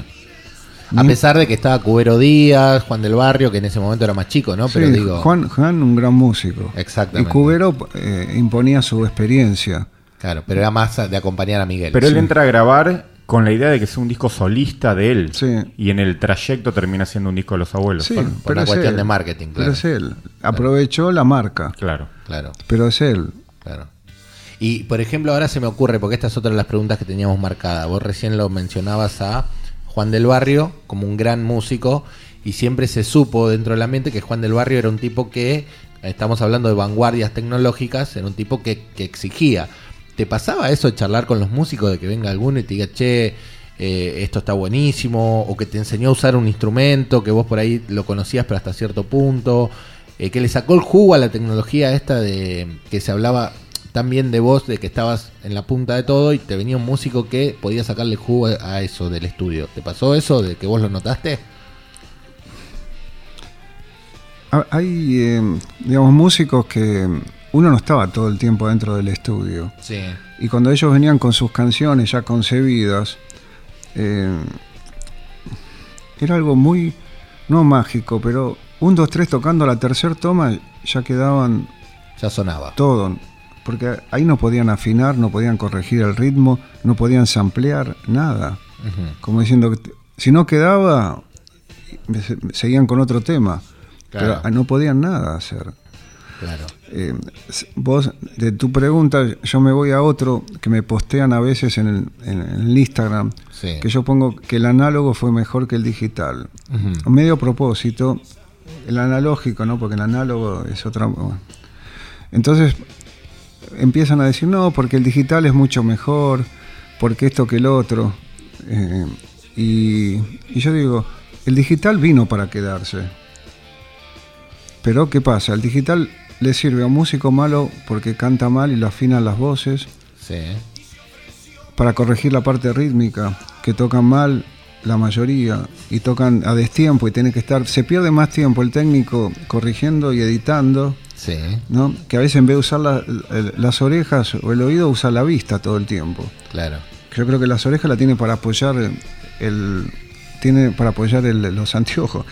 A pesar de que estaba Cubero Díaz, Juan del Barrio, que en ese momento era más chico, ¿no? Pero Sí, digo. Juan, Juan, un gran músico. Exactamente. Y Cubero eh, imponía su experiencia. Claro, pero era más de acompañar a Miguel. Pero él Sí. entra a grabar con la idea de que sea un disco solista de él. Sí. Y en el trayecto termina siendo un disco de los abuelos. Sí, por- por pero una es cuestión él. de marketing, Pero claro. es él. Aprovechó la marca, Claro. Claro, pero es él. claro. Y por ejemplo, ahora se me ocurre, porque esta es otra de las preguntas que teníamos marcada. Vos recién lo mencionabas a Juan del Barrio como un gran músico y siempre se supo dentro del ambiente que Juan del Barrio era un tipo que, estamos hablando de vanguardias tecnológicas, era un tipo que, exigía. ¿Te pasaba eso de charlar con los músicos, de que venga alguno y te diga, che, eh, esto está buenísimo, o que te enseñó a usar un instrumento que vos por ahí lo conocías pero hasta cierto punto, eh, que le sacó el jugo a la tecnología esta de que se hablaba tan bien de vos, de que estabas en la punta de todo y te venía un músico que podía sacarle jugo a eso del estudio. ¿Te pasó eso, de que vos lo notaste? Ha- Hay, eh, digamos, músicos que uno no estaba todo el tiempo dentro del estudio. Sí. Y cuando ellos venían con sus canciones ya concebidas, eh, era algo muy, no mágico, pero un, dos, tres tocando la tercera toma ya quedaban Ya sonaba. todo. Porque ahí no podían afinar, no podían corregir el ritmo, no podían samplear, nada. Como diciendo que si no quedaba, se- seguían con otro tema. Claro. Pero no podían nada hacer. Claro. Eh, vos, de tu pregunta, yo me voy a otro que me postean a veces en el, en el Instagram, Sí. que yo pongo que el análogo fue mejor que el digital. Medio propósito, el analógico, ¿no? Porque el análogo es otra. Entonces empiezan a decir, no, porque el digital es mucho mejor, porque esto que el otro. Eh, y, y yo digo, el digital vino para quedarse. Pero ¿qué pasa? El digital le sirve a un músico malo porque canta mal y lo afinan las voces, Sí. para corregir la parte rítmica, que tocan mal la mayoría y tocan a destiempo y tiene que estar, se pierde más tiempo el técnico corrigiendo y editando, Sí. ¿no? Que a veces en vez de usar la- las orejas o el oído usa la vista todo el tiempo. Claro. Yo creo que las orejas la tiene para apoyar el tiene para apoyar el- los anteojos.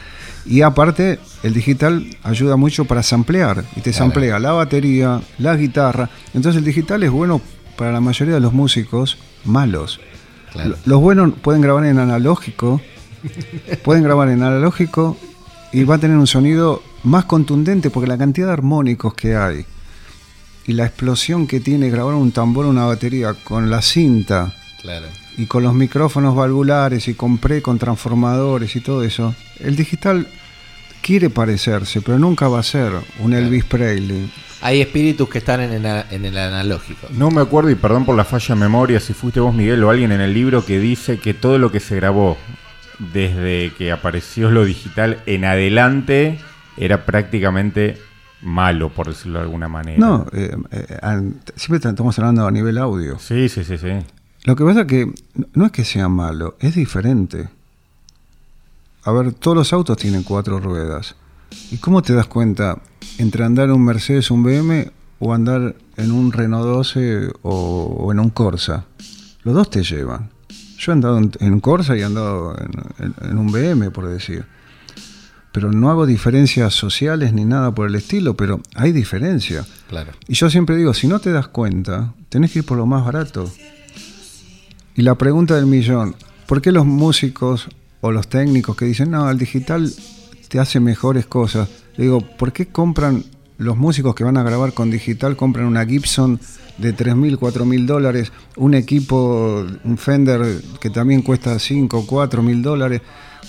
Y aparte, el digital ayuda mucho para samplear. Y te Claro. samplea la batería, la guitarra. Entonces el digital es bueno para la mayoría de los músicos malos. Claro. Los buenos pueden grabar en analógico, pueden grabar en analógico y va a tener un sonido más contundente porque la cantidad de armónicos que hay y la explosión que tiene grabar un tambor o una batería con la cinta Claro. y con los micrófonos valvulares y con pre con transformadores y todo eso, el digital quiere parecerse, pero nunca va a ser un Elvis Presley. Hay espíritus que están en el, en el analógico. No me acuerdo, y perdón por la falla de memoria, si fuiste vos, Miguel, o alguien en el libro que dice que todo lo que se grabó desde que apareció lo digital en adelante era prácticamente malo, por decirlo de alguna manera. No, eh, eh, siempre estamos hablando a nivel audio. Sí, sí, sí, sí. Lo que pasa es que no es que sea malo, es diferente. A ver, todos los autos tienen cuatro ruedas. ¿Y cómo te das cuenta entre andar en un Mercedes, un BM o andar en un Renault 12 o, o en un Corsa? Los dos te llevan. Yo he andado en, en Corsa y he andado en, en- en un BM, por decir. Pero no hago diferencias sociales ni nada por el estilo, pero hay diferencia. Claro. Y yo siempre digo, si no te das cuenta, tenés que ir por lo más barato. Y la pregunta del millón, ¿por qué los músicos o los técnicos que dicen, no, el digital te hace mejores cosas? Le digo, ¿por qué compran los músicos que van a grabar con digital, compran una Gibson de 3.000, 4.000 dólares, un equipo, un Fender que también cuesta 5, 4.000 dólares,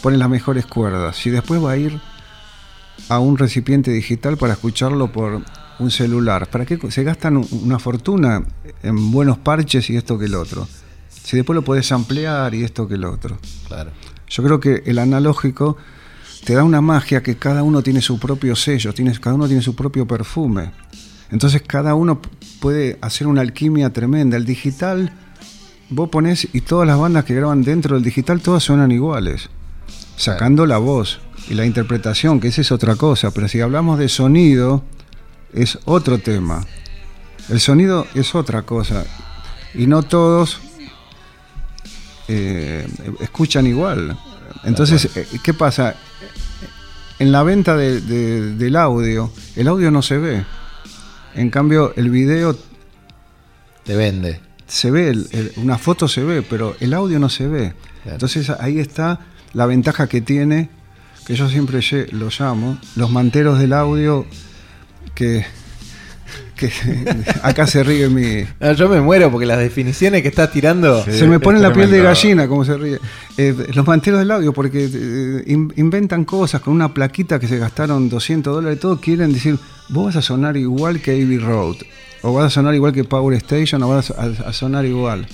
ponen las mejores cuerdas y después va a ir a un recipiente digital para escucharlo por un celular. ¿Para qué se gastan un- una fortuna en buenos parches y esto que el otro? Si después lo podés ampliar y esto que el otro. Claro. Yo creo que el analógico te da una magia que cada uno tiene su propio sello, tiene, cada uno tiene su propio perfume. Entonces cada uno puede hacer una alquimia tremenda. El digital, vos ponés y todas las bandas que graban dentro del digital todas suenan iguales, sacando la voz y la interpretación, que esa es otra cosa. Pero si hablamos de sonido, es otro tema. El sonido es otra cosa. Y no todos eh, escuchan igual. Entonces, eh, ¿qué pasa? En la venta de- de- del audio, el audio no se ve. En cambio, el video Te vende. se ve, el- el- una foto se ve, pero el audio no se ve. Claro. Entonces ahí está la ventaja que tiene, que yo siempre lo llamo, los manteros del audio, que, que acá se ríe mi... No, yo me muero porque las definiciones que estás tirando. Sí. se me pone la piel de gallina, como se ríe. Eh, los manteros del audio, porque eh, in- inventan cosas con una plaquita que se gastaron 200 dólares, todos quieren decir, vos vas a sonar igual que Abbey Road, o vas a sonar igual que Power Station, o vas a, a sonar igual.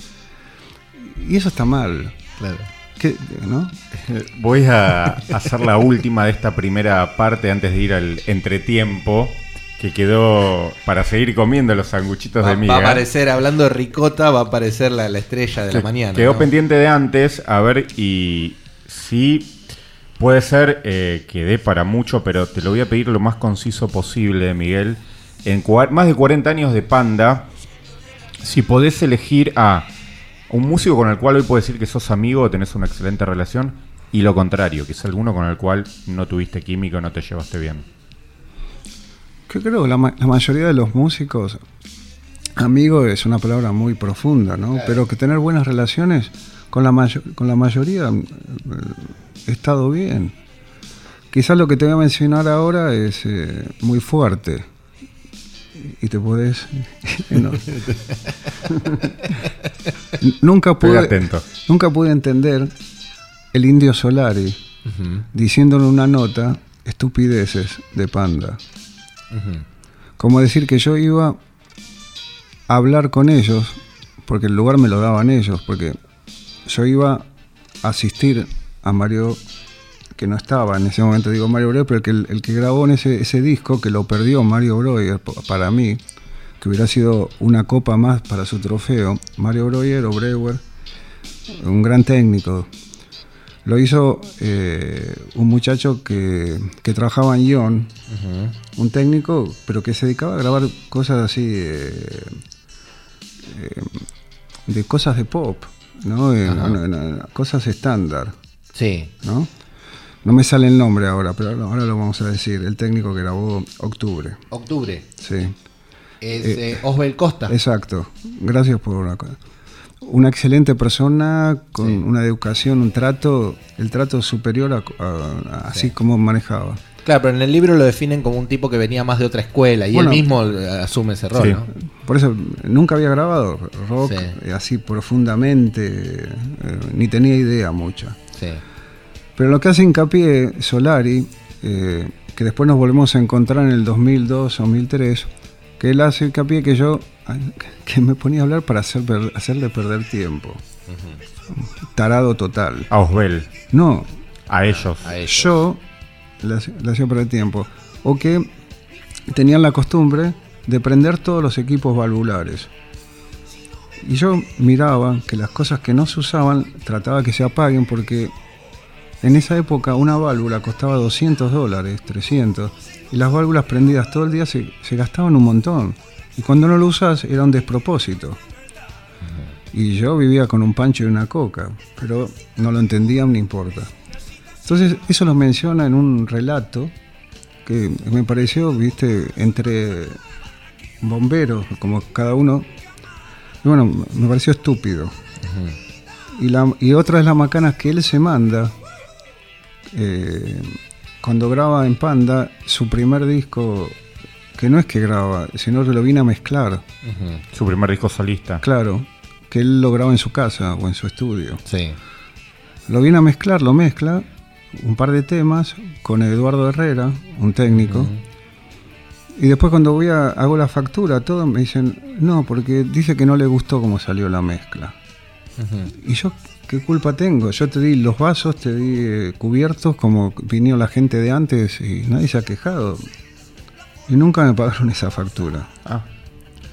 Y eso está mal. Claro. ¿Qué, ¿no? Voy a hacer la última de esta primera parte antes de ir al entretiempo, que quedó para seguir comiendo los sanguchitos Va, de va miga. a aparecer, hablando de ricota, va a aparecer la, la estrella de la mañana. Quedó ¿no? pendiente de antes, a ver, y sí puede ser eh, que dé para mucho, pero te lo voy a pedir lo más conciso posible, Miguel. En más de 40 años de Panda, si podés elegir a un músico con el cual hoy puedes decir que sos amigo o tenés una excelente relación, y lo contrario, que es alguno con el cual no tuviste química o no te llevaste bien. Yo creo que la, ma- la mayoría de los músicos, amigo es una palabra muy profunda, ¿no? Pero que tener buenas relaciones con la, mayo- con la mayoría eh, he estado bien. Quizás lo que te voy a mencionar ahora es eh, muy fuerte. Y te puedes... no. nunca, pude, atento. nunca pude entender el indio Solari diciéndole una nota, estupideces de Panda. Como decir que yo iba a hablar con ellos, porque el lugar me lo daban ellos, porque yo iba a asistir a Mario, que no estaba en ese momento, digo Mario Breuer, pero el que, el que grabó en ese, ese disco, que lo perdió Mario Breuer para mí, que hubiera sido una copa más para su trofeo, Mario Breuer o Breuer, un gran técnico. Lo hizo eh, un muchacho que, que trabajaba en Ion, un técnico, pero que se dedicaba a grabar cosas así, eh, eh, de cosas de pop, ¿no? Eh, cosas estándar, Sí. ¿no? No me sale el nombre ahora, pero ahora lo vamos a decir. El técnico que grabó Octubre, Octubre. sí. Es eh, Osbel Costa. Exacto. Gracias por una cosa. Una excelente persona con Sí. una educación, un trato, el trato superior a, a- a- así Sí. como manejaba. Claro, pero en el libro lo definen como un tipo que venía más de otra escuela y Bueno. él mismo eh, asume ese rol. ¿no? Por eso nunca había grabado rock eh, así profundamente, eh, ni tenía idea mucha. Sí. Pero lo que hace hincapié Solari, eh, que después nos volvemos a encontrar en el 2002-2003, que él hace hincapié que yo, que me ponía a hablar para hacer hacerle perder tiempo. Tarado total. A Osbel, No, a ellos. A ellos. yo le hacía le hacía perder tiempo. O que tenían la costumbre de prender todos los equipos valvulares. Y yo miraba que las cosas que no se usaban trataba que se apaguen porque en esa época una válvula costaba 200 dólares, 300, y las válvulas prendidas todo el día se, se gastaban un montón. Y cuando no lo usas era un despropósito. Y yo vivía con un pancho y una coca, pero no lo entendía, no importa. Entonces, eso lo menciona en un relato que me pareció, viste, entre bomberos, como cada uno. Y bueno, me pareció estúpido. y, la, y otra es la macana que él se manda eh, cuando graba en Panda su primer disco, que no es que graba, sino que lo viene a mezclar. Su primer disco solista. Claro, que él lo graba en su casa o en su estudio. Sí. Lo viene a mezclar, lo mezcla, un par de temas con Eduardo Herrera, un técnico. Y después cuando voy a hago la factura, todo me dicen, no, porque dice que no le gustó cómo salió la mezcla. Y yo, ¿qué culpa tengo? Yo te di los vasos, te di eh, cubiertos como vinieron la gente de antes y nadie se ha quejado. Y nunca me pagaron esa factura. Ah,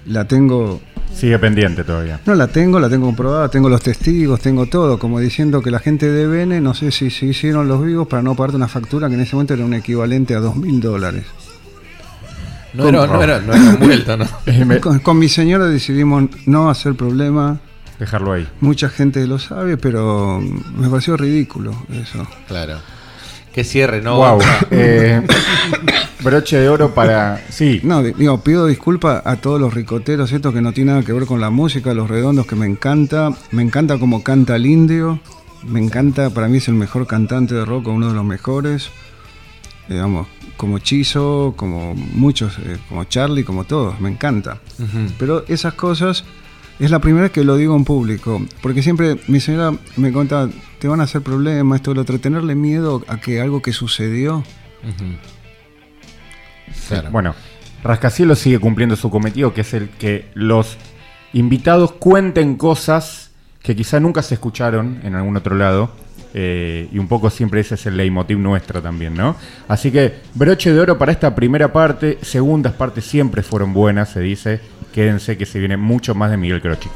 La tengo sigue pendiente todavía. No la tengo, la tengo comprobada, tengo los testigos, tengo todo, como diciendo que la gente de Bene, no sé si se hicieron los vivos para no pagarte una factura que en ese momento era un equivalente a dos mil dólares. No, era, no, era, no era un vuelto, ¿no? Eh, Con, con mi señora decidimos no hacer problema, Dejarlo ahí. mucha gente lo sabe, pero me pareció ridículo eso. Claro. Qué cierre, ¿no? wow. Eh, broche de oro para. Sí. No, di- digo, pido disculpas a todos los ricoteros, esto que no tiene nada que ver con la música, los redondos que me encanta, me encanta como canta el indio, me encanta, para mí es el mejor cantante de rock, uno de los mejores, digamos, como Chizo, como muchos, eh, como Charlie, como todos, me encanta. Pero esas cosas es la primera vez que lo digo en público, porque siempre mi señora me cuenta, te van a hacer problemas, esto, lo otro, tenerle miedo a que algo que sucedió. Claro. Bueno, Rascacielos sigue cumpliendo su cometido, que es el que los invitados cuenten cosas que quizá nunca se escucharon en algún otro lado. eh, y un poco siempre ese es el leitmotiv nuestro también, ¿no? Así que broche de oro para esta primera parte. Segundas partes siempre fueron buenas, se dice. Quédense que se viene mucho más de Miguel Crochic.